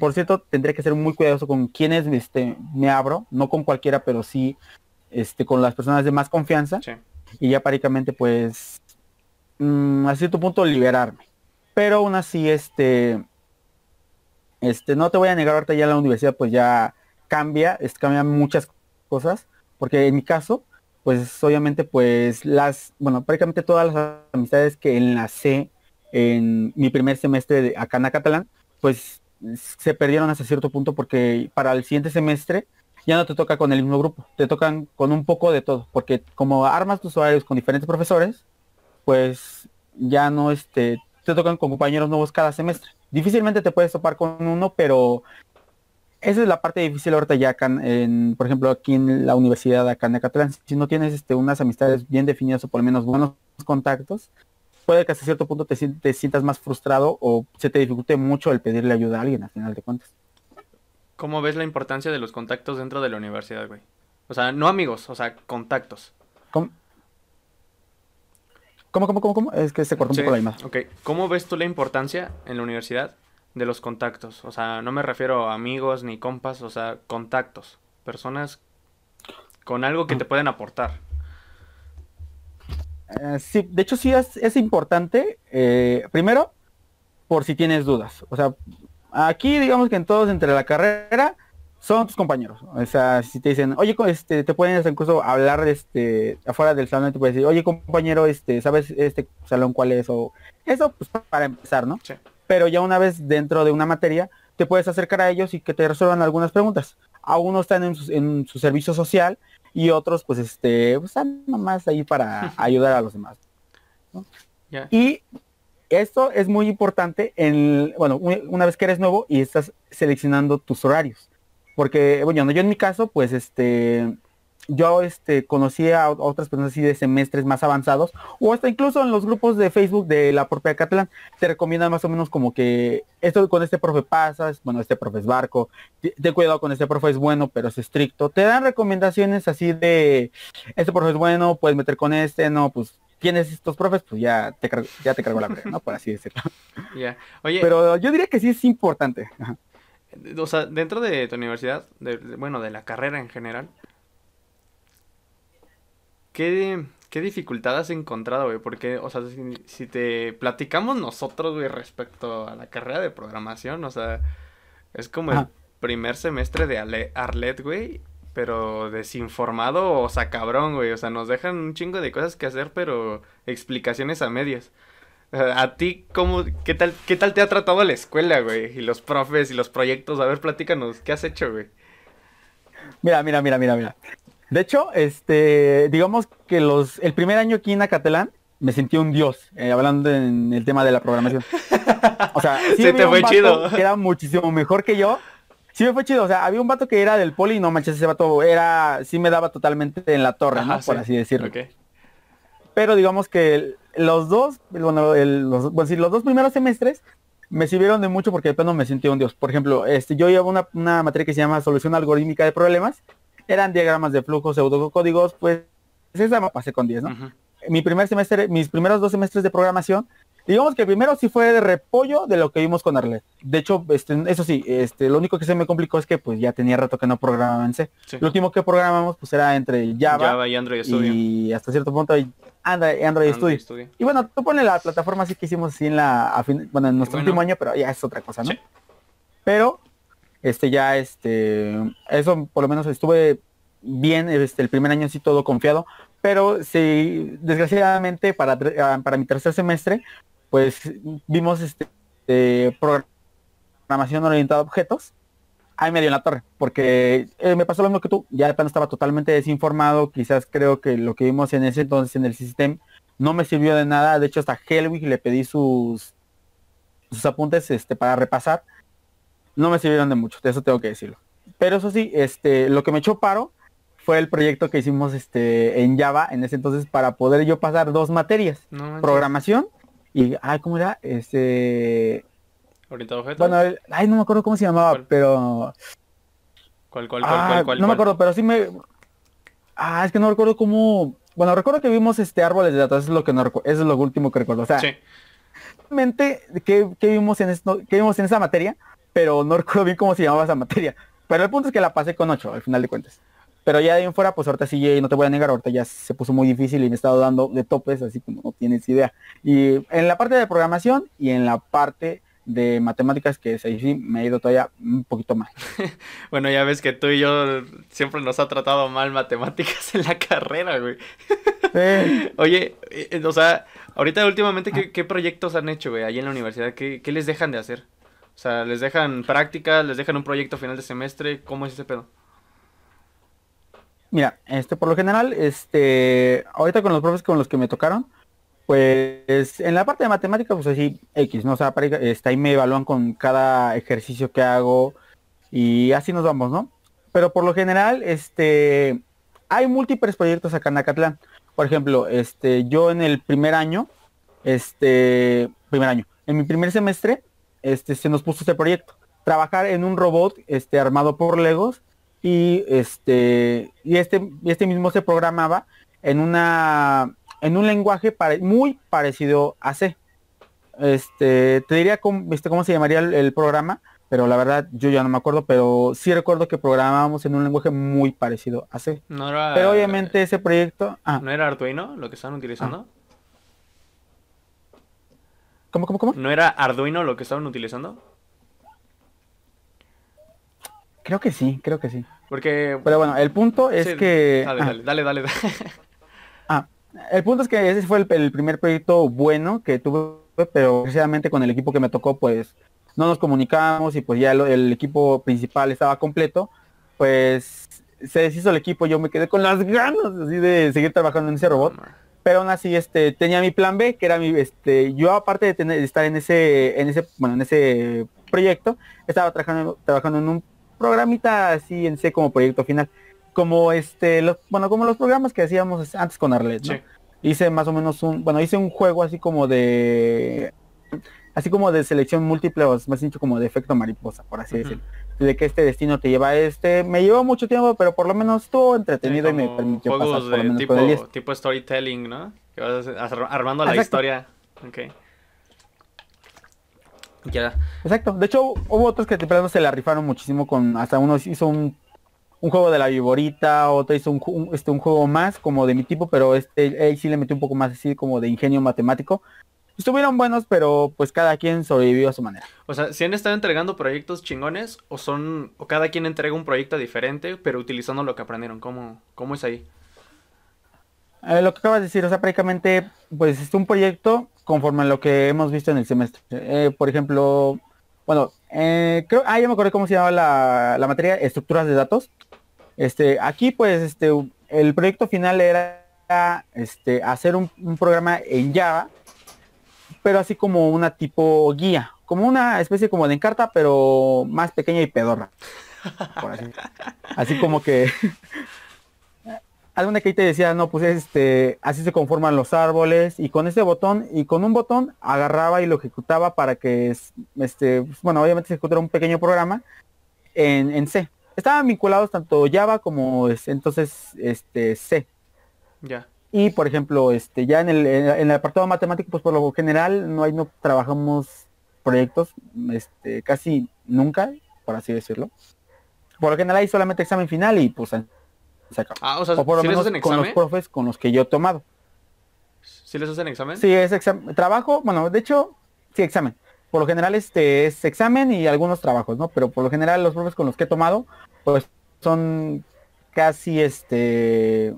S2: Por, cierto, tendría que ser muy cuidadoso con quienes este, me abro, no con cualquiera, pero sí este, con las personas de más confianza. Y ya prácticamente, pues, mm, a cierto punto liberarme. Pero aún así, este, este, no te voy a negar ahorita ya la universidad, pues ya cambia, es, cambian muchas cosas, porque en mi caso, pues obviamente pues las, bueno, prácticamente todas las amistades que enlacé en mi primer semestre de acá en Catalán, pues se perdieron hasta cierto punto porque para el siguiente semestre ya no te toca con el mismo grupo, te tocan con un poco de todo, porque como armas tus usuarios con diferentes profesores, pues ya no este, te tocan con compañeros nuevos cada semestre. Difícilmente te puedes topar con uno, pero esa es la parte difícil ahorita ya acá en, por ejemplo, aquí en la universidad acá en Acatlán. Si no tienes este, unas amistades bien definidas o por lo menos buenos contactos, puede que hasta cierto punto te, te sientas más frustrado o se te dificulte mucho el pedirle ayuda a alguien, al final de cuentas.
S1: ¿Cómo ves la importancia de los contactos dentro de la universidad, güey? O sea, no amigos, o sea, contactos.
S2: ¿Cómo? ¿Cómo, cómo, cómo, Es que se cortó un poco la imagen.
S1: Ok, ¿cómo ves tú la importancia en la universidad de los contactos? O sea, no me refiero a amigos ni compas, o sea, contactos. Personas con algo que te pueden aportar.
S2: Eh, sí, de hecho sí es, importante. Eh, primero, por si tienes dudas. O sea, aquí digamos que en todos entre la carrera son tus compañeros. O sea, si te dicen, oye, este, te pueden incluso hablar este, afuera del salón y te puedes decir, oye compañero, este, ¿sabes este salón cuál es? O eso, pues para empezar, ¿no? Pero ya una vez dentro de una materia, te puedes acercar a ellos y que te resuelvan algunas preguntas. A unos están en su, en su servicio social y otros, pues, este, pues, están nomás ahí para ayudar a los demás. Y esto es muy importante en, bueno, una vez que eres nuevo y estás seleccionando tus horarios. Porque, bueno, yo en mi caso, pues, este, yo este, conocí a otras personas así de semestres más avanzados, o hasta incluso en los grupos de Facebook de la propia Catalán, te recomiendan más o menos como que esto con este profe pasas, bueno, este profe es barco, ten cuidado con este profe es bueno, pero es estricto. Te dan recomendaciones así de, este profe es bueno, puedes meter con este, no, pues tienes estos profes, pues ya te, ya te cargo la breve, ¿no? Por así decirlo.
S1: Ya. Oye.
S2: Pero yo diría que sí es importante.
S1: O sea, dentro de tu universidad, bueno, de la carrera en general, ¿Qué, qué dificultad has encontrado, güey? Porque, o sea, si, te platicamos nosotros, güey, respecto a la carrera de programación, o sea, es como el primer semestre de Arlet, güey, pero desinformado o sea, cabrón, güey. O sea, nos dejan un chingo de cosas que hacer, pero explicaciones a medias. A ti, ¿cómo, qué tal, qué tal te ha tratado la escuela, güey? Y los profes y los proyectos. A ver, platícanos, ¿qué has hecho, güey?
S2: Mira, mira, mira, mira, mira. De hecho, este, digamos que los, el primer año aquí en Acatelán me sentí un dios, eh, hablando en el tema de la programación. O sea, sí
S1: Se te fue chido.
S2: Que era muchísimo mejor que yo. Sí me fue chido, o sea, había un vato que era del poli, no manches, ese vato era, sí me daba totalmente en la torre, ¿no? Por así decirlo. Pero digamos que los dos, bueno, los, bueno, los dos primeros semestres me sirvieron de mucho porque de plano me sentí un dios. Por ejemplo, este, yo llevo una, una materia que se llama solución algorítmica de problemas eran diagramas de flujo, pseudocódigos, pues esa me pasé con 10, ¿no? Mi primer semestre, mis primeros dos semestres de programación, digamos que el primero sí fue de repollo de lo que vimos con Arlet. De hecho, este, eso sí, este, lo único que se me complicó es que pues ya tenía rato que no programaba en C. Lo último que programamos pues era entre Java,
S1: y Android Studio.
S2: Y hasta cierto punto Android, Android, Studio. Y bueno, tú pones la plataforma así que hicimos así en la, bueno, en nuestro último año, pero ya es otra cosa, ¿no? Pero este ya este eso por lo menos estuve bien este el primer año así todo confiado pero sí desgraciadamente para para mi tercer semestre pues vimos este programación orientada a objetos ahí medio en la torre porque eh, me pasó lo mismo que tú ya de estaba totalmente desinformado quizás creo que lo que vimos en ese entonces en el sistema no me sirvió de nada de hecho hasta Helwig le pedí sus sus apuntes este para repasar no me sirvieron de mucho, de eso tengo que decirlo. Pero eso sí, este, lo que me echó paro fue el proyecto que hicimos este, en Java en ese entonces para poder yo pasar dos materias. programación y, ay, ¿cómo era? Este...
S1: Orientado objeto.
S2: Bueno, ay, no me acuerdo cómo se llamaba, pero...
S1: ¿Cuál, cuál, cuál, ah, cuál,
S2: No me acuerdo, pero sí me... Ah, es que no recuerdo cómo... Bueno, recuerdo que vimos este árboles de datos, eso es lo que no recuerdo, eso es lo último que recuerdo. O sea, sí. realmente, ¿qué, vimos en esto, qué vimos en esa materia? Pero no recuerdo bien cómo se llamaba esa materia. Pero el punto es que la pasé con 8 al final de cuentas. Pero ya de ahí en fuera, pues ahorita sí, no te voy a negar, ahorita ya se puso muy difícil y me he estado dando de topes, así como no tienes idea. Y en la parte de programación y en la parte de matemáticas que sí me ha ido todavía un poquito mal.
S1: bueno, ya ves que tú y yo siempre nos ha tratado mal matemáticas en la carrera, güey. Oye, eh, o sea, ahorita últimamente, ¿qué, ¿qué, proyectos han hecho, güey, ahí en la universidad? ¿Qué, ¿Qué les dejan de hacer? O sea, ¿les dejan prácticas? ¿Les dejan un proyecto final de semestre? ¿Cómo es ese pedo?
S2: Mira, este, por lo general, este, ahorita con los profes con los que me tocaron, pues en la parte de matemática, pues así, X, ¿no? O sea, está ahí me evalúan con cada ejercicio que hago y así nos vamos, ¿no? Pero por lo general, este, hay múltiples proyectos acá en Acatlán. Por ejemplo, este, yo en el primer año, este, primer año, en mi primer semestre, este, se nos puso este proyecto. Trabajar en un robot, este, armado por Legos y este y este este mismo se programaba en una en un lenguaje muy parecido a C. Este, te diría cómo, este, cómo se llamaría el, programa, pero la verdad yo ya no me acuerdo, pero sí recuerdo que programábamos en un lenguaje muy parecido a C. pero obviamente ese proyecto...
S1: Ah. ¿No era Arduino lo que estaban utilizando?
S2: ¿Cómo, cómo, cómo?
S1: ¿No era Arduino lo que estaban utilizando?
S2: Creo que sí, creo que sí.
S1: Porque...
S2: Pero bueno, el punto es que...
S1: Dale, dale, dale, dale,
S2: ah, el punto es que ese fue el, primer proyecto bueno que tuve, pero precisamente con el equipo que me tocó, pues no nos comunicamos y pues ya el equipo principal estaba completo, pues se deshizo el equipo, yo me quedé con las ganas así de seguir trabajando en ese robot. Pero aún así, este, tenía mi plan B, que era mi, este, yo aparte de tener, de estar en ese, en ese, bueno, en ese proyecto, estaba trabajando, trabajando en un programita así en C como proyecto final. Como este, los, bueno, como los programas que hacíamos antes con Arlet, Hice más o menos un, bueno, hice un juego así como de, así como de selección múltiple, o más dicho como de efecto mariposa, por así decirlo. De que este destino te lleva a este, me llevó mucho tiempo, pero por lo menos estuvo entretenido y me permitió pasar por lo menos
S1: tipo, tipo storytelling, ¿no? Que vas armando la historia. Okay. Ya.
S2: Exacto. De hecho, hubo otros que de se la rifaron muchísimo con, hasta uno hizo un, un juego de la viborita, otro hizo un, este, un juego más como de mi tipo, pero este ahí sí le metió un poco más así como de ingenio matemático. Estuvieron buenos, pero pues cada quien sobrevivió a su manera.
S1: O sea, ¿si han estado entregando proyectos chingones o son o cada quien entrega un proyecto diferente, pero utilizando lo que aprendieron? ¿Cómo, cómo es ahí?
S2: Eh, lo que acabas de decir, o sea, prácticamente, pues es un proyecto conforme a lo que hemos visto en el semestre. Eh, por ejemplo, bueno, eh, creo, ah, ya me acordé cómo se llama la, la, materia, estructuras de datos. Este, aquí pues, este, el proyecto final era, este, hacer un, programa en Java, pero así como una tipo guía, como una especie como de encarta, pero más pequeña y pedorra. así. así como que alguna que te decía, no, pues este, así se conforman los árboles y con ese botón y con un botón agarraba y lo ejecutaba para que, este, pues, bueno, obviamente se ejecutara un pequeño programa en, en, C. Estaban vinculados tanto Java como entonces este C.
S1: Ya.
S2: Y por ejemplo, este, ya en el, en el apartado matemático, pues por lo general no hay no trabajamos proyectos, este, casi nunca, por así decirlo. Por lo general hay solamente examen final y pues
S1: Ah, o sea, por lo menos
S2: con los profes con los que yo he tomado.
S1: ¿Sí les hacen examen?
S2: Sí, es examen. Trabajo, bueno, de hecho, sí, examen. Por lo general este es examen y algunos trabajos, ¿no? Pero por lo general los profes con los que he tomado, pues son casi este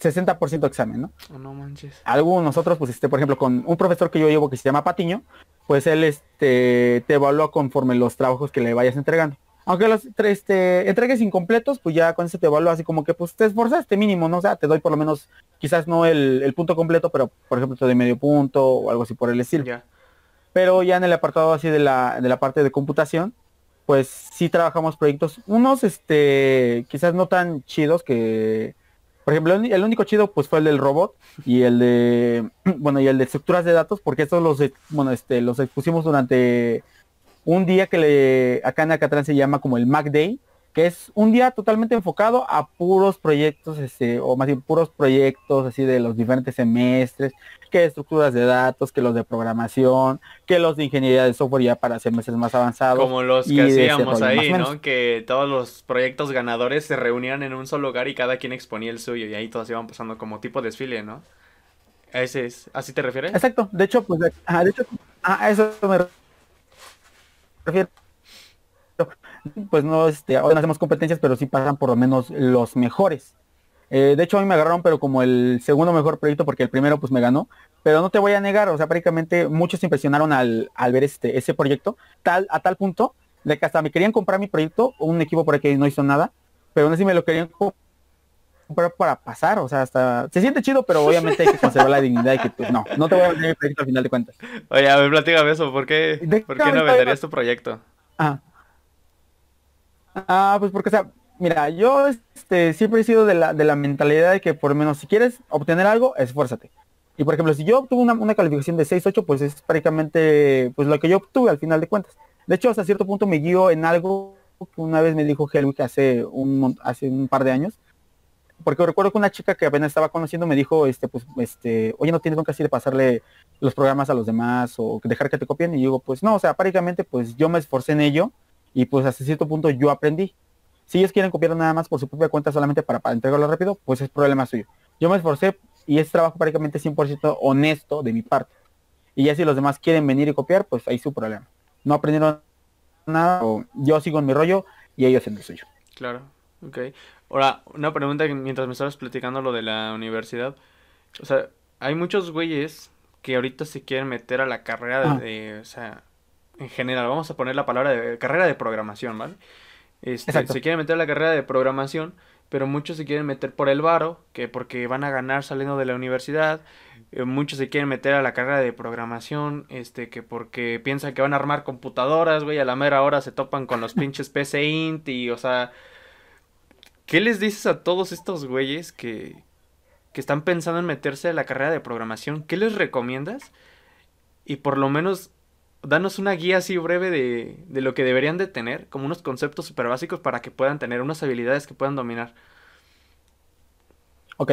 S2: 60% examen, ¿no?
S1: Oh, no manches.
S2: Algunos otros, pues este, por ejemplo, con un profesor que yo llevo que se llama Patiño, pues él este te evalúa conforme los trabajos que le vayas entregando aunque los este, entregues incompletos, pues ya con eso te evalúa así como que pues te esforzaste mínimo, ¿no? O sea, te doy por lo menos, quizás no el, punto completo, pero por ejemplo te doy medio punto o algo así por el estilo. Pero ya en el apartado así de la, de la parte de computación, pues sí trabajamos proyectos, unos este, quizás no tan chidos que, por ejemplo, el único chido pues fue el del robot y el de, bueno, y el de estructuras de datos, porque estos los, bueno, este, los expusimos durante un día que le, acá en Acatlán se llama como el Mac Day, que es un día totalmente enfocado a puros proyectos, este, o más bien puros proyectos así de los diferentes semestres, que estructuras de datos, que los de programación, que los de ingeniería de software ya para semestres más avanzados.
S1: Como los que hacíamos ahí, ¿no? Que todos los proyectos ganadores se reunían en un solo lugar y cada quien exponía el suyo y ahí todos iban pasando como tipo desfile, ¿no? A ese es, ¿así te refieres?
S2: Exacto, de hecho, pues, de hecho, a eso me refiero. Pues no, este, ahora no hacemos competencias, pero sí pasan por lo menos los mejores. Eh, de hecho, a mí me agarraron, pero como el segundo mejor proyecto, porque el primero pues me ganó. Pero no te voy a negar, o sea, prácticamente muchos se impresionaron al, ver este, ese proyecto, tal, a tal punto de que hasta me querían comprar mi proyecto, un equipo por aquí no hizo nada, pero aún así me lo querían comprar para pasar, o sea, hasta se siente chido, pero obviamente hay que conservar la dignidad y que pues no, no te voy a vender mi proyecto al final de cuentas.
S1: Oye, a ver, platícame eso, ¿por qué, ¿por qué no venderías tu proyecto?
S2: Ah. Ah, pues porque, o sea, mira, yo este, siempre he sido de la, de la mentalidad de que por menos si quieres obtener algo, esfuérzate. Y por ejemplo, si yo obtuve una, calificación de 6-8, pues es prácticamente pues lo que yo obtuve al final de cuentas. De hecho, hasta cierto punto me guío en algo que una vez me dijo Helwig hace un, hace un par de años. Porque recuerdo que una chica que apenas estaba conociendo me dijo, este, pues, este, oye, no tienes nunca así de pasarle los programas a los demás o dejar que te copien. Y digo, pues no, o sea, prácticamente pues yo me esforcé en ello y pues hasta cierto punto yo aprendí. Si ellos quieren copiar nada más por su propia cuenta solamente para, para entregarlo rápido, pues es problema suyo. Yo me esforcé y es trabajo prácticamente 100% honesto de mi parte. Y ya si los demás quieren venir y copiar, pues ahí su problema. No aprendieron nada, yo sigo en mi rollo y ellos en el suyo.
S1: Claro, ok. Ahora, una pregunta mientras me estabas platicando lo de la universidad. O sea, hay muchos güeyes que ahorita se quieren meter a la carrera de, ah. o sea, en general, vamos a poner la palabra de carrera de programación, ¿vale? Este, se quieren meter a la carrera de programación, pero muchos se quieren meter por el varo, que porque van a ganar saliendo de la universidad, eh, muchos se quieren meter a la carrera de programación, este, que porque piensan que van a armar computadoras, güey, a la mera hora se topan con los pinches PC Int y, o sea, ¿qué les dices a todos estos güeyes que, que están pensando en meterse a la carrera de programación? ¿Qué les recomiendas? Y por lo menos danos una guía así breve de, de lo que deberían de tener, como unos conceptos súper básicos para que puedan tener unas habilidades que puedan dominar.
S2: Ok.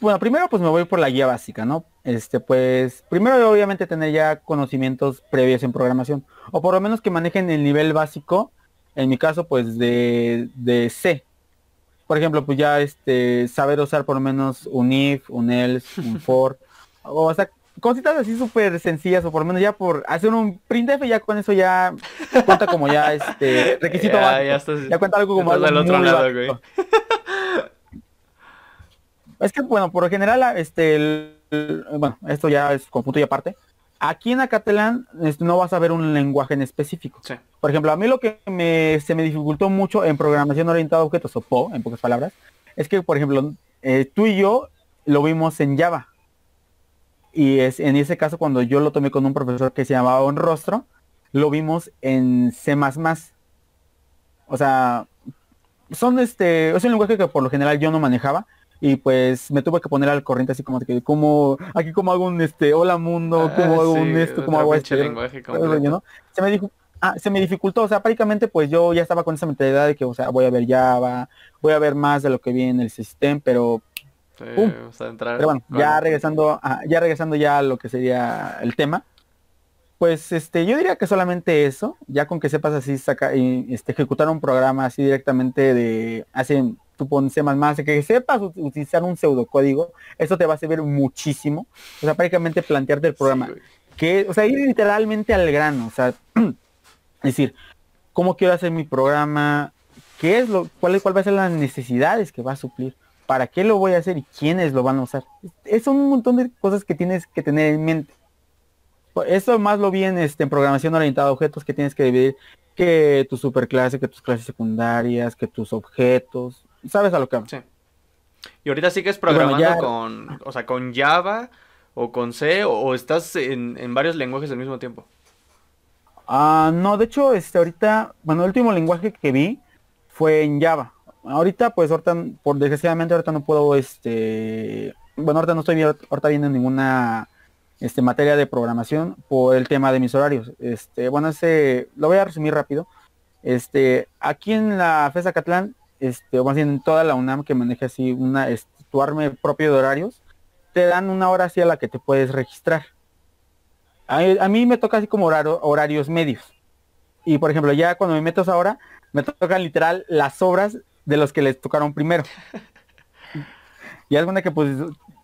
S2: Bueno, primero pues me voy por la guía básica, ¿no? Este, pues, primero obviamente tener ya conocimientos previos en programación, o por lo menos que manejen el nivel básico, en mi caso pues de, de C. Por ejemplo, pues ya este, saber usar por lo menos un if, un else, un for, o sea, cositas así súper sencillas o por lo menos ya por hacer un printf ya con eso ya cuenta como ya este requisito ya, ya, cuenta algo como algo otro lado, güey. es que bueno por lo general este bueno esto ya es con punto y aparte. Aquí en Acatelan este, no vas a ver un lenguaje en específico. Por ejemplo a mí lo que me, se me dificultó mucho en programación orientada a objetos o PO en pocas palabras es que por ejemplo eh, tú y yo lo vimos en Java y es en ese caso cuando yo lo tomé con un profesor que se llamaba Un Rostro, lo vimos en C++. O sea, son este, es un lenguaje que por lo general yo no manejaba y pues me tuve que poner al corriente así como que como aquí como hago un este hola mundo, ah, como hago un esto, como hago este lenguaje Se me dijo Ah, se me dificultó, o sea, prácticamente pues yo ya estaba con esa mentalidad de que, o sea, voy a ver Java, voy a ver más de lo que vi en el sistema, pero pero bueno, ya regresando, a, ya regresando ya a lo que sería el tema, pues este, yo diría que solamente eso, ya con que sepas así saca, este, ejecutar un programa así directamente de, hace, tú pones más más, que sepas utilizar un pseudocódigo, eso te va a servir muchísimo. O sea, prácticamente plantearte el programa. que, o sea, ir literalmente al grano, o sea, es decir, ¿cómo quiero hacer mi programa? ¿Qué es lo, cuál, cuál va a ser las necesidades que va a suplir? Para qué lo voy a hacer y quiénes lo van a usar. Es un montón de cosas que tienes que tener en mente. Eso más lo vi en, este, en programación orientada a objetos que tienes que dividir que tu superclase, que tus clases secundarias, que tus objetos. ¿Sabes a lo que vamos? Sí.
S1: Y ahorita sigues programando con, o sea, con Java o con C o, estás en, en, varios lenguajes al mismo tiempo.
S2: Ah, no, de hecho, este ahorita, bueno, el último lenguaje que vi fue en Java. Ahorita, pues, ahorita, por desgraciadamente, ahorita no puedo, este, bueno, ahorita no estoy ahorita viendo ninguna, este, materia de programación por el tema de mis horarios. Este, bueno, ese, lo voy a resumir rápido. Este, aquí en la FESA Catlán, este, o más bien en toda la UNAM que maneja así una, este, tu arme propio de horarios, te dan una hora así a la que te puedes registrar. A, mí me toca así como horarios medios. Y por ejemplo, ya cuando me meto ahora, me tocan literal las obras de los que les tocaron primero. y es una que pues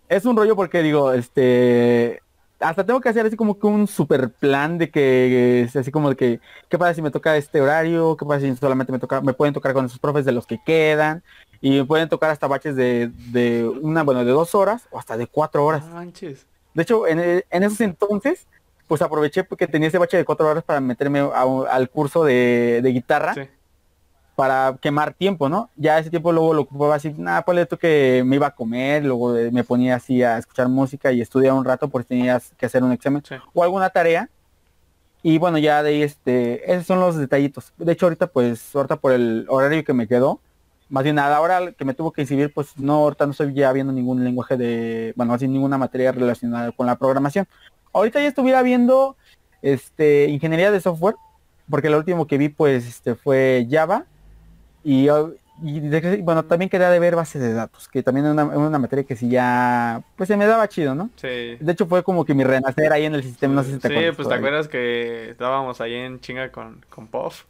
S2: es un rollo porque digo, este, hasta tengo que hacer así como que un super plan de que es así como de que qué pasa si me toca este horario, qué pasa si solamente me toca, me pueden tocar con esos profes de los que quedan y me pueden tocar hasta baches de, de una, bueno, de dos horas o hasta de cuatro horas.
S1: Manches.
S2: De hecho, en, en esos entonces, pues aproveché porque tenía ese bache de cuatro horas para meterme a al curso de, de guitarra
S1: Sí.
S2: Para quemar tiempo, ¿no? Ya ese tiempo luego lo ocupaba así, nada, ponle tú que me iba a comer, luego eh, me ponía así a escuchar música y estudiar un rato porque tenías que hacer un examen
S1: Sí.
S2: o alguna tarea. Y bueno, ya de ahí, este, esos son los detallitos. De hecho, ahorita, pues, ahorita por el horario que me quedó, más bien nada, ahora que me tuvo que inscribir, pues, no, ahorita no estoy ya viendo ningún lenguaje de, bueno, así ninguna materia relacionada con la programación. Ahorita ya estuviera viendo, este, ingeniería de software, porque lo último que vi, pues, este, fue Java. Y, y de- bueno, también quería de ver bases de datos, que también es una, una materia que sí ya, pues, se me daba chido, ¿no?
S1: Sí.
S2: De hecho fue como que mi renacer ahí en el sistema, no sé si te
S1: sí, pues te acuerdas que estábamos ahí en chinga con, con Puff.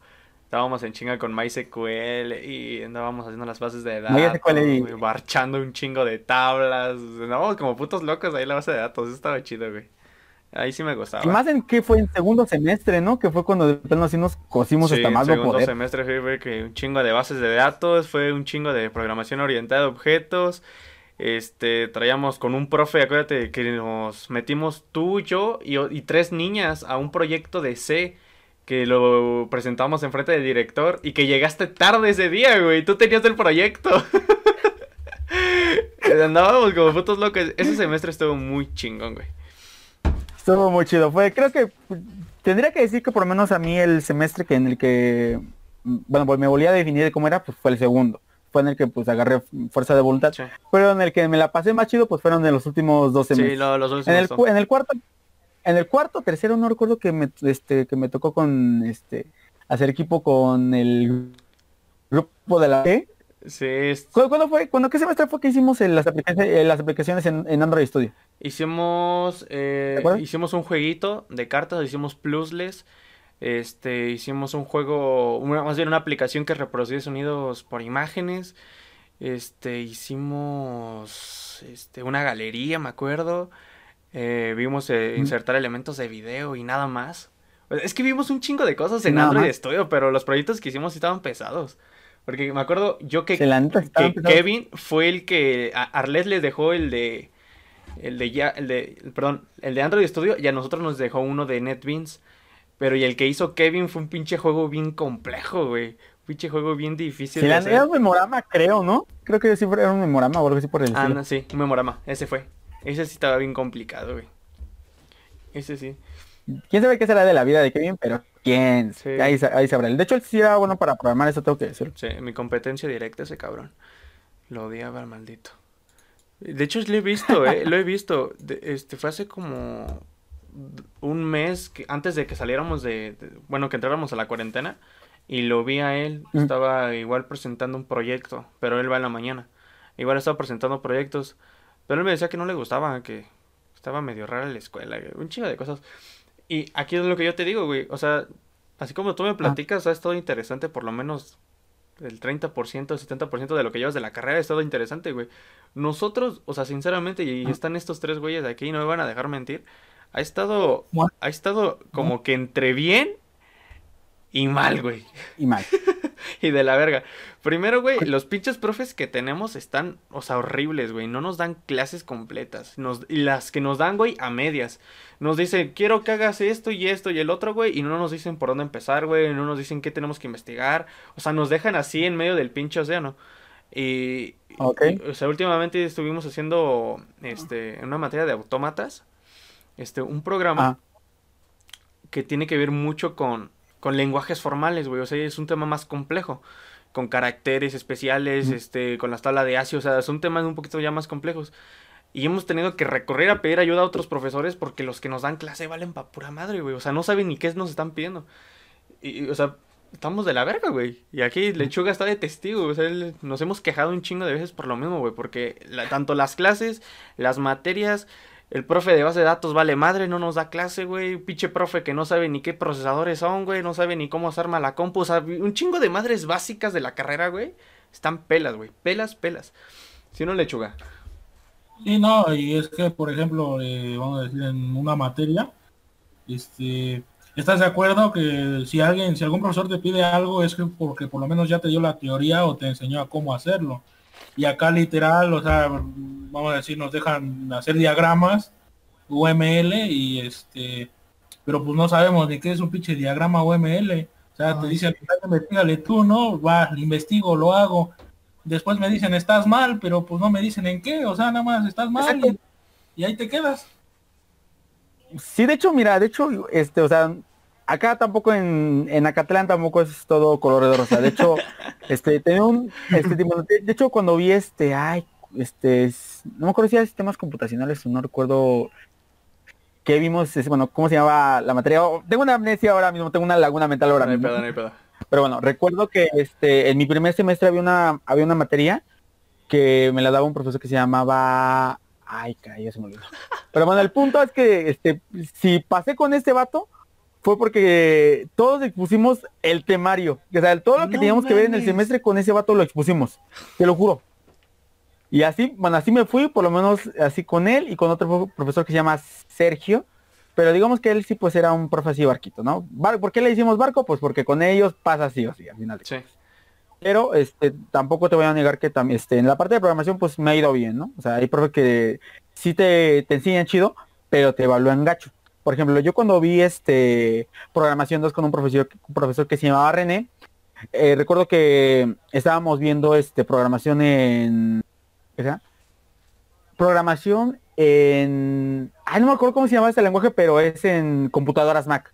S1: Estábamos en chinga con MySQL y andábamos haciendo las bases de datos,
S2: y-
S1: barchando un chingo de tablas. Andábamos como putos locos ahí en la base de datos. Eso estaba chido, güey. Ahí sí me gustaba.
S2: Y más en que fue en segundo semestre, ¿no? Que fue cuando de plano así nos cosimos
S1: Sí,
S2: hasta
S1: en
S2: más no
S1: segundo
S2: poder.
S1: semestre fue, que un chingo de bases de datos, fue un chingo de programación orientada a objetos. Este, traíamos con un profe, acuérdate que nos metimos tú, yo y tres niñas a un proyecto de C que lo presentamos enfrente del director y que llegaste tarde ese día, güey. Tú tenías el proyecto. Andábamos como putos locos. Ese semestre estuvo muy chingón, güey.
S2: Estuvo muy chido. Fue, creo que tendría que decir que por lo menos a mí el semestre que en el que, bueno, pues me volví a definir de cómo era, pues fue el segundo. Fue en el que pues agarré fuerza de voluntad.
S1: Sí,
S2: Pero en el que me la pasé más chido, pues fueron de los últimos dos
S1: Sí,
S2: semestres.
S1: lo- los dos
S2: en, el, en el cuarto, en el cuarto, tercero, no recuerdo que me, este, que me tocó con, este, hacer equipo con el grupo de la E.
S1: Sí, es-
S2: ¿Cu- ¿Cuándo fue? ¿Cuándo qué semestre fue que hicimos las, aplicaciones, eh, las aplicaciones en, en Android Studio?
S1: Hicimos, eh, hicimos un jueguito de cartas, hicimos Plusles, este, hicimos un juego, una- más bien una aplicación que reproducía sonidos por imágenes, este, hicimos, este, una galería, me acuerdo, eh, vimos eh,
S2: Mm.
S1: insertar elementos de video y nada más. Es que vimos un chingo de cosas en
S2: nada
S1: Android
S2: más.
S1: Studio, pero los proyectos que hicimos estaban pesados. Porque me acuerdo yo que que. Kevin fue el que a Arles les dejó el de el de ya el de perdón, el de Android Studio y a nosotros nos dejó uno de NetBeans, pero y el que hizo Kevin fue un pinche juego bien complejo, güey. Un pinche juego bien difícil
S2: Sí,
S1: de hacer.
S2: era un memorama, creo, ¿no? Creo que sí era un memorama o algo así por el
S1: Ah, no, sí, un memorama, ese fue. Ese sí estaba bien complicado, güey. Ese sí.
S2: ¿Quién sabe qué será de la vida de Kevin? Pero quién.
S1: Sí.
S2: Ahí, ahí sabrá. De hecho, él sí era bueno para programar, eso tengo que decir.
S1: Sí, mi competencia directa ese cabrón. Lo odiaba al maldito. De hecho, lo he visto, eh, lo he visto. De- este, fue hace como un mes que, antes de que saliéramos de, de- bueno, que entráramos a la cuarentena. Y lo vi a él,
S2: Mm.
S1: estaba igual presentando un proyecto, pero él va en la mañana. Igual estaba presentando proyectos, pero él me decía que no le gustaba, que estaba medio rara la escuela, un chingo de cosas. Y aquí es lo que yo te digo, güey, o sea, así como tú me platicas, ha estado interesante por lo menos el 30%, 70% de lo que llevas de la carrera ha estado interesante, güey. Nosotros, o sea, sinceramente, y están estos tres güeyes de aquí, no me van a dejar mentir, ha estado, ha estado como que entre bien y mal, güey.
S2: Y mal.
S1: Y de la verga. Primero, güey, los pinches profes que tenemos están, o sea, horribles, güey. No nos dan clases completas. Nos, y las que nos dan, güey, a medias. Nos dicen, quiero que hagas esto y esto y el otro, güey. Y no nos dicen por dónde empezar, güey. No nos dicen qué tenemos que investigar. O sea, nos dejan así en medio del pinche océano. Y,
S2: Ok.
S1: y, o sea, últimamente estuvimos haciendo, este, en una materia de autómatas, este, un programa
S2: Ah,
S1: que tiene que ver mucho con, con lenguajes formales, güey. O sea, es un tema más complejo. Con caracteres especiales,
S2: Ujú.
S1: este, con la tabla de ASCII. O sea, son temas un poquito ya más complejos. Y hemos tenido que recorrer a pedir ayuda a otros profesores porque los que nos dan clase valen pa' pura madre, güey. O sea, no saben ni qué nos están pidiendo. Y, y, o sea, estamos de la verga, güey. Y aquí Lechuga está de testigo. O sea, él- nos hemos quejado un chingo de veces por lo mismo, güey. Porque la- tanto las clases, las materias, el profe de base de datos vale madre, no nos da clase, güey. Pinche profe que no sabe ni qué procesadores son, güey. No sabe ni cómo se arma la compu. O sea, un chingo de madres básicas de la carrera, güey. Están pelas, güey. Pelas, pelas. Si no, lechuga.
S3: Sí, no, y es que, por ejemplo, eh, vamos a decir, en una materia, este, ¿estás de acuerdo que si alguien, si algún profesor te pide algo es que porque por lo menos ya te dio la teoría o te enseñó a cómo hacerlo? Y acá literal, o sea, vamos a decir, nos dejan hacer diagramas UML y este, pero pues no sabemos ni qué es un pinche diagrama UML. O sea, te dicen, investigale tú, ¿no? Va, investigo, lo hago. Después me dicen, estás mal, pero pues no me dicen en qué. O sea, nada más estás mal y, y, ahí te quedas.
S2: Sí, de hecho, mira, de hecho, este, o sea, acá tampoco en, en Acatlán tampoco es todo color de rosa. De hecho, este, tenía un, este, de, hecho, cuando vi este, ay, este, no me acuerdo si era sistemas computacionales, no recuerdo qué vimos, bueno, ¿cómo se llamaba la materia? Oh, tengo una amnesia ahora mismo, tengo una laguna mental ahora mismo. Pero bueno, recuerdo que este, en mi primer semestre había una, había una materia que me la daba un profesor que se llamaba, ay, caray, se me olvidó. Pero bueno, el punto es que, este, si pasé con este vato, fue porque todos expusimos el temario. O sea, todo lo que teníamos que ver en el semestre con ese vato lo expusimos. Te lo juro. Y así, bueno, así me fui, por lo menos así con él y con otro profesor que se llama Sergio. Pero digamos que él sí pues era un profesor barquito, ¿no? ¿Por qué le hicimos barco? Pues porque con ellos pasa así o sí, al final. sí. Pero este tampoco te voy a negar que también este, en la parte de programación pues me ha ido bien, ¿no? O sea, hay profes que sí te, te enseñan chido, pero te evalúan gacho. Por ejemplo, yo cuando vi este programación 2 con un profesor, profesor que se llamaba René, eh, recuerdo que estábamos viendo este programación en ¿qué programación en ay no me acuerdo cómo se llamaba este lenguaje, pero es en computadoras Mac.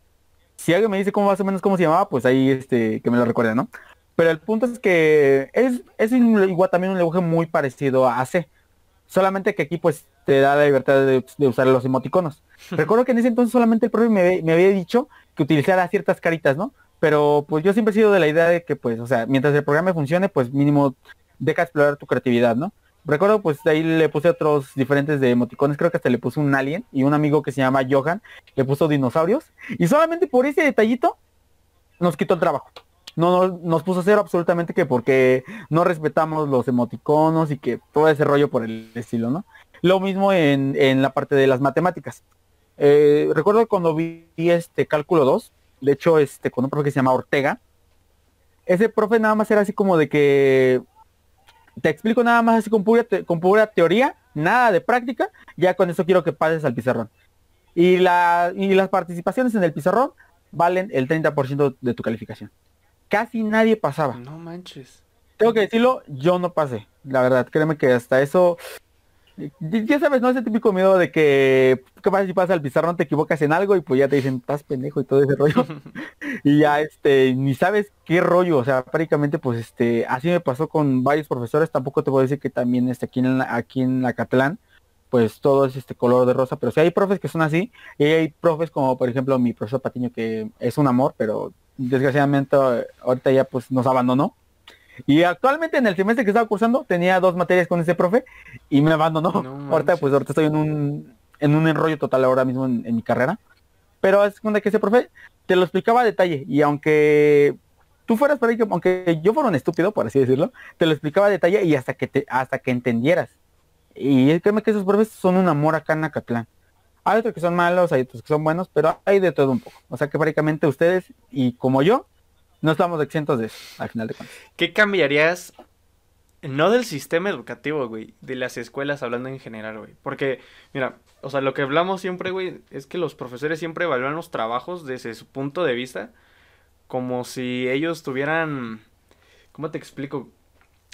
S2: Si alguien me dice más o menos cómo se llamaba, pues ahí este que me lo recuerde, ¿no? Pero el punto es que es, es igual también un lenguaje muy parecido a C. Solamente que aquí pues te da la libertad de, usar los emoticonos. Recuerdo que en ese entonces solamente el profe me, me, había dicho que utilizara ciertas caritas, ¿no? Pero pues yo siempre he sido de la idea de que pues, o sea, mientras el programa funcione, pues mínimo deja explorar tu creatividad, ¿no? Recuerdo pues de ahí le puse otros diferentes de emoticones, creo que hasta le puse un alien y un amigo que se llama Johan le puso dinosaurios y solamente por ese detallito nos quitó el trabajo no, nos puso a cero absolutamente que porque no respetamos los emoticonos y que todo ese rollo por el estilo, ¿no? Lo mismo en, la parte de las matemáticas. Eh, recuerdo cuando vi este cálculo 2, de hecho este con un profe que se llama Ortega, ese profe nada más era así como de que te explico nada más así con pura, con pura teoría, nada de práctica, ya con eso quiero que pases al pizarrón. Y, la, y las participaciones en el pizarrón valen el 30% de tu calificación casi nadie pasaba.
S1: No manches.
S2: Tengo que decirlo, yo no pasé. La verdad, créeme que hasta eso. Ya sabes, ¿no? Ese típico miedo de que, ¿qué pasa si pasa al pizarrón, te equivocas en algo y pues ya te dicen, estás pendejo y todo ese rollo. y ya, este, ni sabes qué rollo, o sea, prácticamente, pues, este, así me pasó con varios profesores, tampoco te puedo decir que también, este, aquí en, aquí en Acatlán, pues todo es este color de rosa, pero sí hay profes que son así, y hay profes como, por ejemplo, mi profesor Patiño, que es un amor, pero desgraciadamente ahorita ya pues nos abandonó. Y actualmente en el semestre que estaba cursando tenía dos materias con ese profe y me abandonó. ahorita pues ahorita estoy en un, en un enrollo total ahora mismo en, mi carrera. Pero es cuando que ese profe te lo explicaba a detalle y aunque tú fueras para que aunque yo fuera un estúpido, por así decirlo, te lo explicaba a detalle y hasta que te, hasta que entendieras. Y créeme que esos profes son un amor acá en Acatlán. Hay otros que son malos, hay otros que son buenos, pero hay de todo un poco. O sea que prácticamente ustedes y como yo, no estamos exentos de eso, al final de cuentas.
S1: ¿Qué cambiarías, no del sistema educativo, güey, de las escuelas hablando en general, güey? Porque, mira, o sea, lo que hablamos siempre, güey, es que los profesores siempre evalúan los trabajos desde su punto de vista, como si ellos tuvieran, ¿cómo te explico?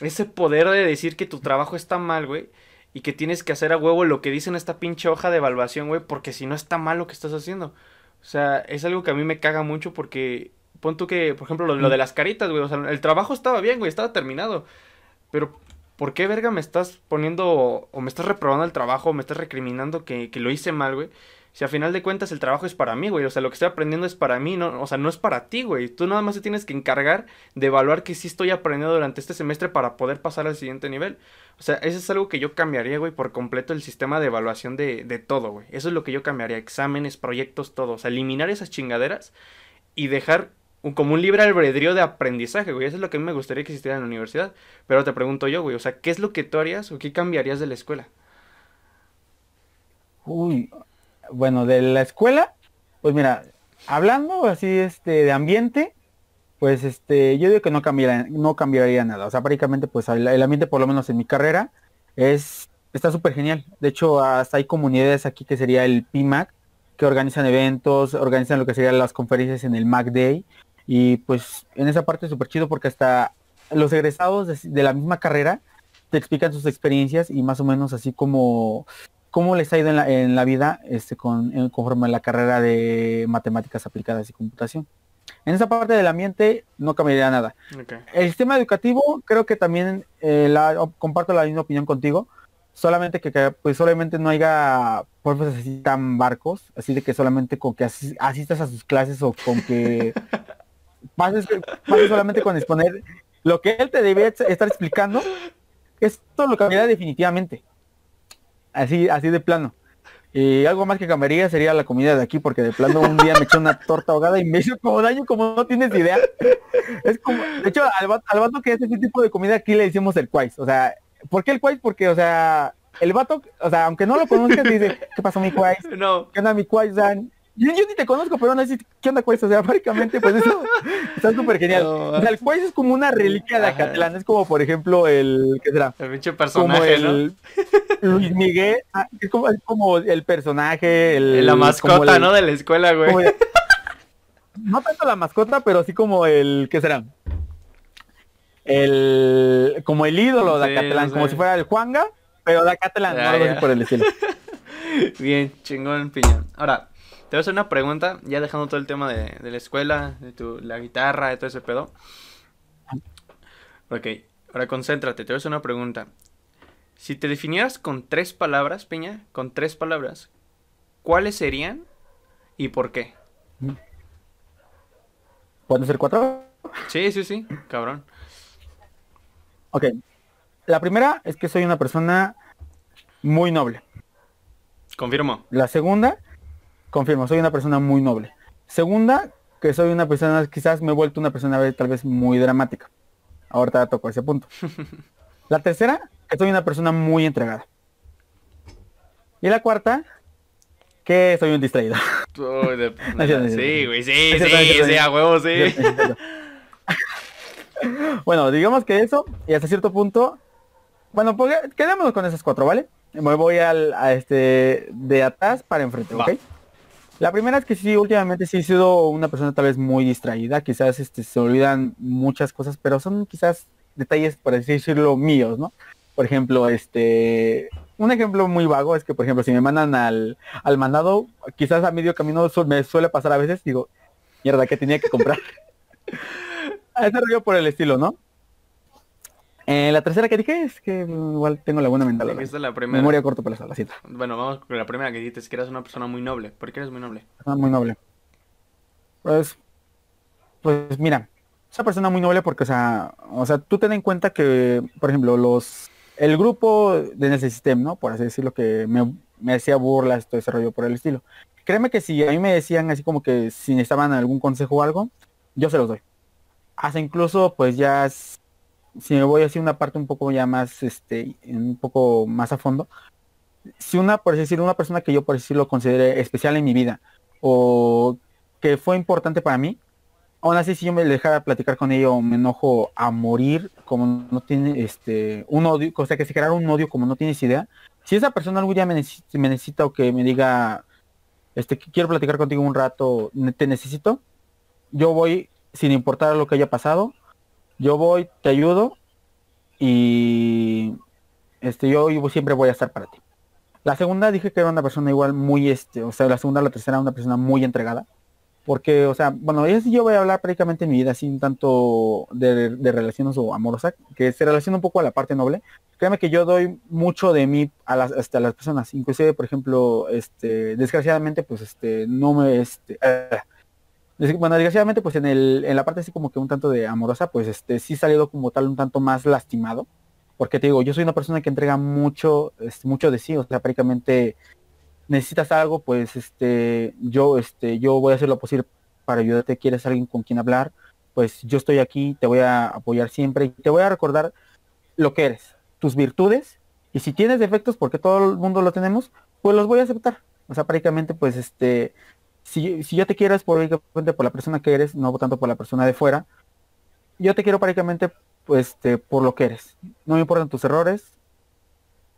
S1: Ese poder de decir que tu trabajo está mal, güey y que tienes que hacer a huevo lo que dice en esta pinche hoja de evaluación, güey, porque si no está mal lo que estás haciendo. O sea, es algo que a mí me caga mucho porque pon tú que, por ejemplo, lo, de las caritas, güey, o sea, el trabajo estaba bien, güey, estaba terminado. Pero, ¿por qué, verga, me estás poniendo o me estás reprobando el trabajo o me estás recriminando que, que lo hice mal, güey? Si a final de cuentas el trabajo es para mí, güey. O sea, lo que estoy aprendiendo es para mí, no, o sea, no es para ti, güey. Tú nada más te tienes que encargar de evaluar que sí estoy aprendiendo durante este semestre para poder pasar al siguiente nivel. O sea, eso es algo que yo cambiaría, güey, por completo el sistema de evaluación de, de todo, güey. Eso es lo que yo cambiaría. Exámenes, proyectos, todo. O sea, eliminar esas chingaderas y dejar un, como un libre albedrío de aprendizaje, güey. Eso es lo que a mí me gustaría que existiera en la universidad. Pero te pregunto yo, güey, o sea, ¿qué es lo que tú harías o qué cambiarías de la escuela?
S2: Uy, bueno, de la escuela, pues mira, hablando así este de ambiente, pues este, yo digo que no cambiaría, no cambiaría nada. O sea, prácticamente pues el, ambiente, por lo menos en mi carrera, es, está súper genial. De hecho, hasta hay comunidades aquí que sería el PIMAC, que organizan eventos, organizan lo que serían las conferencias en el Mac Day. Y pues en esa parte es súper chido porque hasta los egresados de, de la misma carrera te explican sus experiencias y más o menos así como cómo les ha ido en la, en la vida este, con, en- conforme a la carrera de matemáticas aplicadas y computación. En esa parte del ambiente no cambiaría nada. El sistema educativo creo que también eh, la, comparto la misma opinión contigo. Solamente que, que, pues solamente no haya profes así tan barcos, así de que solamente con que asi- asistas a sus clases o con que pases, pases solamente con exponer lo que él te debe estar explicando, esto lo cambiaría definitivamente. Así, así de plano. Y algo más que cambiaría sería la comida de aquí, porque de plano un día me eché una torta ahogada y me hizo como daño como no tienes idea. Es como, de hecho, al, vato- al vato que hace ese tipo de comida aquí le decimos el quais. O sea, ¿por qué el quais? Porque, o sea, el vato, o sea, aunque no lo conozcas, dice, ¿qué pasó mi quais?
S1: No.
S2: ¿Qué onda mi quais? Sea, yo, yo ni te conozco, pero aún así, ¿qué onda quais? O sea, prácticamente, pues eso está súper genial.
S1: No,
S2: O sea, el quais es como una reliquia de. Acatlán. Es como, por ejemplo, el, ¿qué será?
S1: El pinche
S2: Como
S1: personaje, ¿no?
S2: Luis Miguel, ah, es como, es como el personaje, el...
S1: La mascota,
S2: el-
S1: ¿no? De la escuela, güey.
S2: el- no tanto la mascota, pero sí como el, ¿qué será? El, como el ídolo de
S1: Sí,
S2: Acatlán,
S1: no
S2: como si fuera el Juanga, pero de Acatlán,
S1: Ya,
S2: no
S1: ya.
S2: así por el estilo.
S1: Bien, chingón, piñón. Ahora, te voy a hacer una pregunta, ya dejando todo el tema de, de la escuela, de tu, la guitarra, de todo ese pedo. Ok, ahora concéntrate, te voy a hacer una pregunta. Si te definieras con tres palabras, Piña, con tres palabras, ¿cuáles serían y por qué?
S2: ¿Pueden ser cuatro?
S1: Sí, sí, sí, cabrón.
S2: Ok. La primera es que soy una persona muy noble.
S1: Confirmo.
S2: La segunda, confirmo, soy una persona muy noble. Segunda, que soy una persona, quizás me he vuelto una persona tal vez muy dramática. Ahorita toco ese punto. La tercera, que soy una persona muy entregada. Y la cuarta, que soy un distraído.
S1: De- Sí, güey, sí, sí, sí, a huevo, sí.
S2: bueno, digamos que eso, y hasta cierto punto, bueno, pues quedémonos con esas cuatro, ¿vale? Me voy al, a este, de atrás para enfrente,
S1: Va.
S2: La primera es que sí, últimamente sí he sido una persona tal vez muy distraída, quizás este, se olvidan muchas cosas, pero son quizás detalles, por así decirlo, míos, ¿no? Por ejemplo, este, un ejemplo muy vago es que, por ejemplo, si me mandan al, al mandado, quizás a medio camino su- me suele pasar a veces, digo, mierda, que tenía que comprar. a ese rollo por el estilo, ¿no? Eh, la tercera que dije es que igual tengo la buena mental.
S1: Dijiste la primera.
S2: Memoria corto plazo, la cita.
S1: Bueno, vamos con la primera que dijiste, es que eras una persona muy noble. ¿Por qué eres muy noble?
S2: persona muy noble. Pues, pues mira, esa persona muy noble porque, o sea, o sea, tú ten en cuenta que, por ejemplo, los, el grupo de ese sistema, ¿no? Por así decirlo, que me, me hacía burlas, todo ese rollo por el estilo. Créeme que si a mí me decían así como que si necesitaban algún consejo o algo, yo se los doy. Hasta incluso, pues ya, si me voy así una parte un poco ya más, este, un poco más a fondo, si una, por así decirlo, una persona que yo por decirlo considere especial en mi vida, o que fue importante para mí, aún así si yo me dejara platicar con ella o me enojo a morir, como no tiene este un odio, o sea que se creara un odio como no tienes idea, si esa persona algún día me, necesi- me necesita o que me diga este que quiero platicar contigo un rato, te necesito, yo voy sin importar lo que haya pasado, yo voy, te ayudo y este yo, siempre voy a estar para ti. La segunda dije que era una persona igual muy este, o sea, la segunda la tercera una persona muy entregada. Porque, o sea, bueno, ella sí yo voy a hablar prácticamente en mi vida sin tanto de, de relaciones o amorosa, que se relaciona un poco a la parte noble. Créeme que yo doy mucho de mí a las, hasta las personas. Inclusive, por ejemplo, este, desgraciadamente, pues este, no me, este, des- bueno, desgraciadamente, pues en el, en la parte así como que un tanto de amorosa, pues este, sí he salido como tal un tanto más lastimado. Porque te digo, yo soy una persona que entrega mucho, mucho de sí, o sea, prácticamente necesitas algo, pues este, yo, este, yo voy a hacer lo posible para ayudarte. Quieres alguien con quien hablar, pues yo estoy aquí, te voy a apoyar siempre y te voy a recordar lo que eres, tus virtudes y si tienes defectos, porque todo el mundo lo tenemos, pues los voy a aceptar. O sea, prácticamente, pues, este, si, si yo te quiero es por, la persona que eres, no tanto por la persona de fuera. Yo te quiero prácticamente, pues, este, por lo que eres. No me importan tus errores.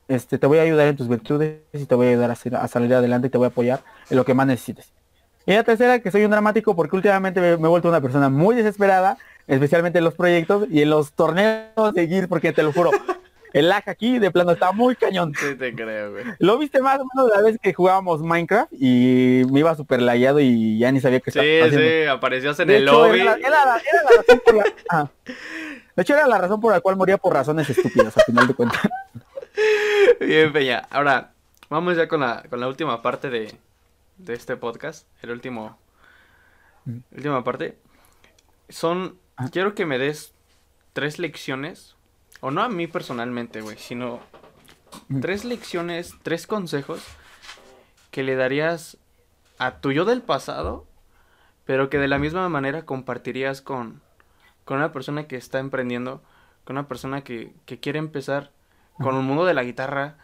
S2: Este, te voy a ayudar en tus virtudes y te voy a ayudar a, salir adelante y te voy a apoyar en lo que más necesites. Y la tercera, que soy un dramático porque últimamente me, he vuelto una persona muy desesperada, especialmente en los proyectos y en los torneos de Gear, porque te lo juro, el lag aquí de plano está muy cañón.
S1: Sí, te creo, güey.
S2: Lo viste más o menos la vez que jugábamos Minecraft y me iba súper layado y ya ni sabía qué
S1: estaba haciendo. Sí, sí, aparecías en el lobby. Era,
S2: era, la razón por la... Ah. De hecho, era la razón por la cual moría por razones estúpidas, al final de cuentas.
S1: Bien, Peña. Ahora, vamos ya con la, con la última parte de, de este podcast, el último, mm. última parte, son, ah. quiero que me des tres lecciones, o no a mí personalmente, güey, sino mm. tres lecciones, tres consejos que le darías a tu yo del pasado, pero que de la misma manera compartirías con, con una persona que está emprendiendo, con una persona que, que quiere empezar con el mundo de la guitarra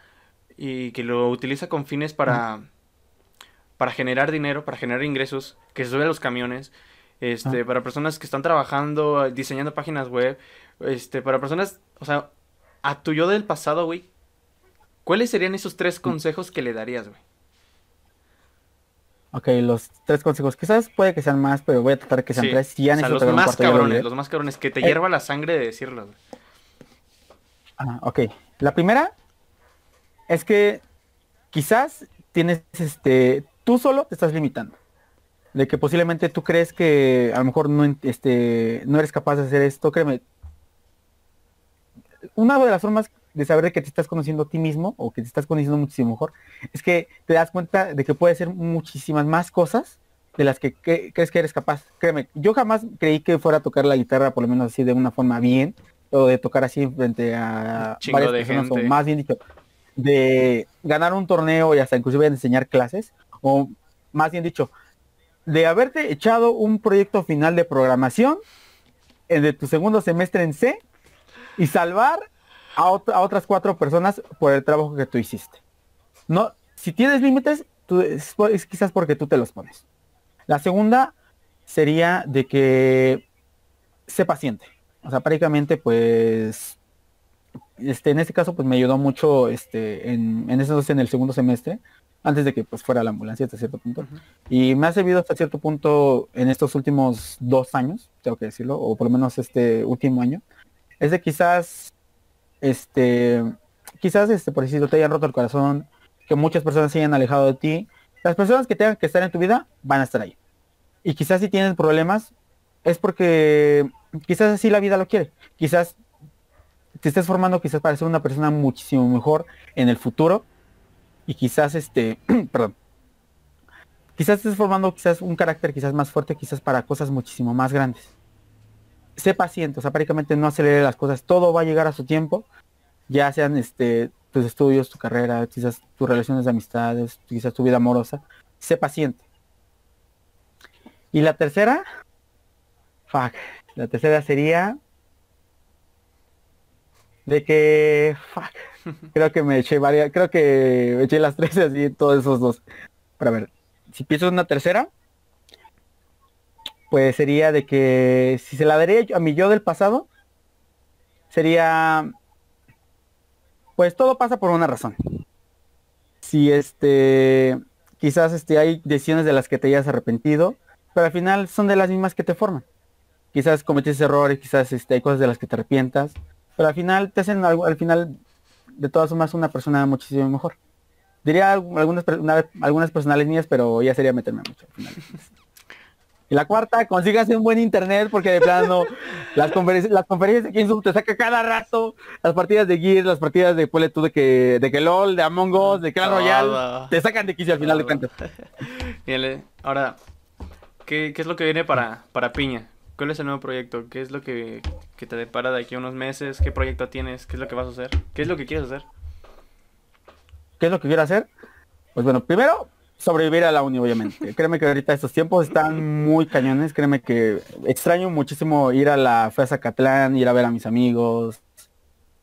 S1: y que lo utiliza con fines para para generar dinero, para generar ingresos, que se sube a los camiones, este, ah. para personas que están trabajando, diseñando páginas web, este, para personas, o sea, a tu yo del pasado, güey, ¿cuáles serían esos tres consejos que le darías, güey?
S2: Ok, los tres consejos. Quizás puede que sean más, pero voy a tratar que sean tres.
S1: Si ya los más cabrones, los más cabrones, que te eh. hierva la sangre de decirlos.
S2: Ah, ok. La primera es que quizás tienes este tú solo te estás limitando. De que posiblemente tú crees que a lo mejor no, este, no eres capaz de hacer esto, créeme. Una de las formas de saber que te estás conociendo a ti mismo o que te estás conociendo muchísimo mejor es que te das cuenta de que puedes hacer muchísimas más cosas de las que, crees que eres capaz. Créeme, yo jamás creí que fuera a tocar la guitarra por lo menos así de una forma bien o de tocar así frente a
S1: varias personas o
S2: más bien dicho de ganar un torneo y hasta inclusive enseñar clases o más bien dicho, de haberte echado un proyecto final de programación en de tu segundo semestre en C y salvar a, otras cuatro personas por el trabajo que tú hiciste. No, si tienes límites, tú, es, quizás porque tú te los pones. La segunda sería de que sé paciente. O sea, prácticamente, pues, este, en este caso, pues me ayudó mucho, este, en, en, en el segundo semestre, antes de que pues fuera la ambulancia hasta cierto punto. Y me ha servido hasta cierto punto en estos últimos dos años, tengo que decirlo, o por lo menos este último año, es de quizás, este, quizás, este, por decirlo, te hayan roto el corazón, que muchas personas se hayan alejado de ti. Las personas que tengan que estar en tu vida van a estar ahí. Y quizás si tienes problemas, es porque quizás así la vida lo quiere. Quizás te estés formando quizás para ser una persona muchísimo mejor en el futuro y quizás este, perdón, quizás estés formando quizás un carácter quizás más fuerte, quizás para cosas muchísimo más grandes. Sé paciente, o sea, prácticamente no acelere las cosas, todo va a llegar a su tiempo, ya sean este tus estudios, tu carrera, quizás tus relaciones de amistades, quizás tu vida amorosa, sé paciente. Y la tercera, fuck, la tercera sería de que, fuck, creo que me eché varias, creo que eché las tres así, todos esos dos. Para ver, si pienso en una tercera, pues sería de que si se la daría a mi yo del pasado, sería, pues todo pasa por una razón. Si este, quizás este, hay decisiones de las que te hayas arrepentido, pero al final son de las mismas que te forman. Quizás cometiste errores, quizás este, hay cosas de las que te arrepientas, pero al final te hacen algo, al final de todas formas una persona muchísimo mejor. Diría algunas, algunas personales mías, pero ya sería meterme mucho al final. Y la cuarta, consígase un buen internet porque de plano las conferencias, las conferencias de Kingsum te saca cada rato, las partidas de Gears, las partidas de Pole de que, de que LOL, de Among Us, de Clash Royale, te sacan de quicio al final de cuentas.
S1: Ahora, ¿qué, ¿qué, es lo que viene para, para Piña? ¿Cuál es el nuevo proyecto? ¿Qué es lo que, te depara de aquí a unos meses? ¿Qué proyecto tienes? ¿Qué es lo que vas a hacer? ¿Qué es lo que quieres hacer?
S2: ¿Qué es lo que quiero hacer? Pues bueno, primero sobrevivir a la uni, obviamente. créeme que ahorita estos tiempos están muy cañones. Créeme que extraño muchísimo ir a la FESA Catlán, ir a ver a mis amigos.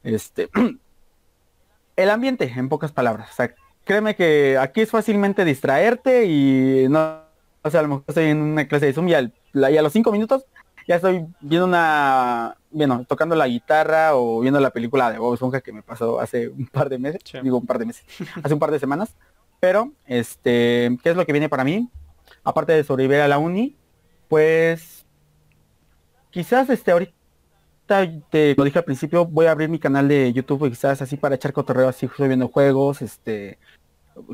S2: Este, el ambiente, en pocas palabras. O sea, créeme que aquí es fácilmente distraerte y no, o sea, a lo mejor estoy en una clase de Zoom y, al- y a los cinco minutos ya estoy viendo una, bueno, tocando la guitarra o viendo la película de Bob Esponja que me pasó hace un par de meses,
S1: Sí.
S2: digo un par de meses, hace un par de semanas. Pero, este, ¿qué es lo que viene para mí? Aparte de sobrevivir a la uni, pues quizás este ahorita te lo dije al principio, voy a abrir mi canal de YouTube quizás así para echar cotorreo así subiendo juegos, este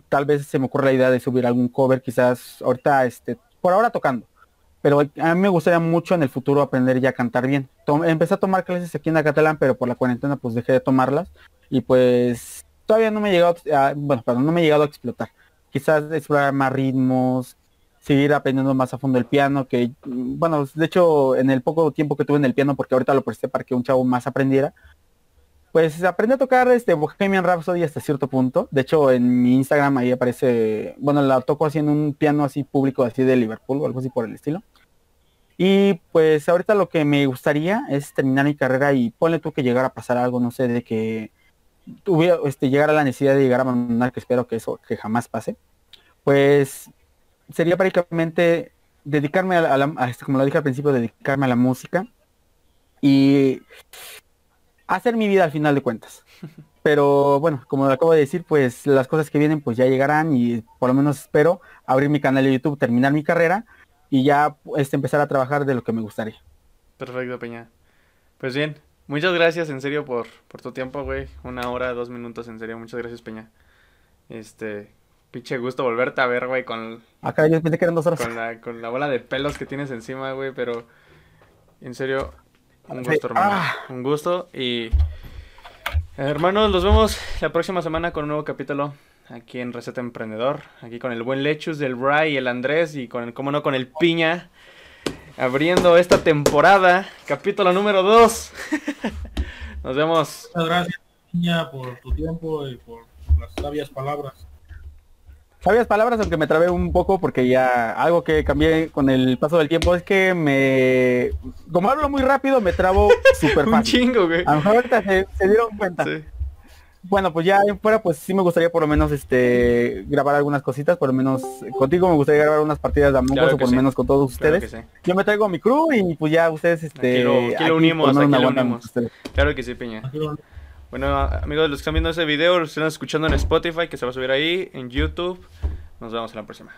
S2: tal vez se me ocurre la idea de subir algún cover, quizás ahorita este por ahora tocando. Pero a mí me gustaría mucho en el futuro aprender ya a cantar bien. Tom- empecé a tomar clases aquí en Acatlán, pero por la cuarentena pues dejé de tomarlas y pues todavía no me he llegado a, bueno, perdón, no me he llegado a explotar. Quizás explorar más ritmos, seguir aprendiendo más a fondo el piano, que mm, bueno, de hecho en el poco tiempo que tuve en el piano, porque ahorita lo presté para que un chavo más aprendiera, pues aprendí a tocar este Bohemian Rhapsody hasta cierto punto. De hecho en mi Instagram ahí aparece, bueno, la toco así en un piano así público así de Liverpool o algo así por el estilo. Y pues ahorita lo que me gustaría es terminar mi carrera y ponle tú que llegara a pasar algo, no sé, de que tuviera, este, llegar a la necesidad de llegar a abandonar, que espero que eso que jamás pase. Pues sería prácticamente dedicarme a, la, a la- a este, como lo dije al principio, dedicarme a la música y hacer mi vida al final de cuentas. Pero bueno, como lo acabo de decir, pues las cosas que vienen pues ya llegarán y por lo menos espero abrir mi canal de YouTube, terminar mi carrera y ya este, empezar a trabajar de lo que me gustaría.
S1: Perfecto, Peña. Pues bien, muchas gracias en serio por, por tu tiempo, güey. Una hora, dos minutos, en serio. Muchas gracias, Peña. Este, pinche gusto volverte a ver, güey, con,
S2: Acá yo pensé que eran dos horas.
S1: con, la, con la bola de pelos que tienes encima, güey, pero en serio, un gusto, hermano.
S2: ah.
S1: Un gusto y... Hermanos, nos vemos la próxima semana con un nuevo capítulo aquí en Receta Emprendedor. Aquí con el buen Lechus del Bray y el Andrés y con el, cómo no, con el Piña. Abriendo esta temporada, capítulo número 2. Nos vemos.
S3: Muchas gracias, niña, por tu tiempo y por, las sabias palabras.
S2: Sabias palabras, aunque me trabé un poco porque ya algo que cambié con el paso del tiempo es que me... Como hablo muy rápido, me trabo súper
S1: Un
S2: fácil.
S1: chingo, güey.
S2: A lo mejor ahorita se, se dieron cuenta.
S1: Sí.
S2: Bueno, pues ya fuera, pues sí me gustaría por lo menos este grabar algunas cositas, por lo menos contigo me gustaría grabar unas partidas de Among Us
S1: Claro
S2: o por lo
S1: sí.
S2: menos con todos ustedes.
S1: sí.
S2: Yo me traigo mi crew y pues ya ustedes este
S1: Aquí lo- aquí lo
S2: por
S1: unimos, aquí lo unimos. Claro que sí.
S3: Aquí lo-
S1: Bueno, amigos, los que están viendo ese video, los que están escuchando en Spotify, que se va a subir ahí, en YouTube. Nos vemos en la próxima.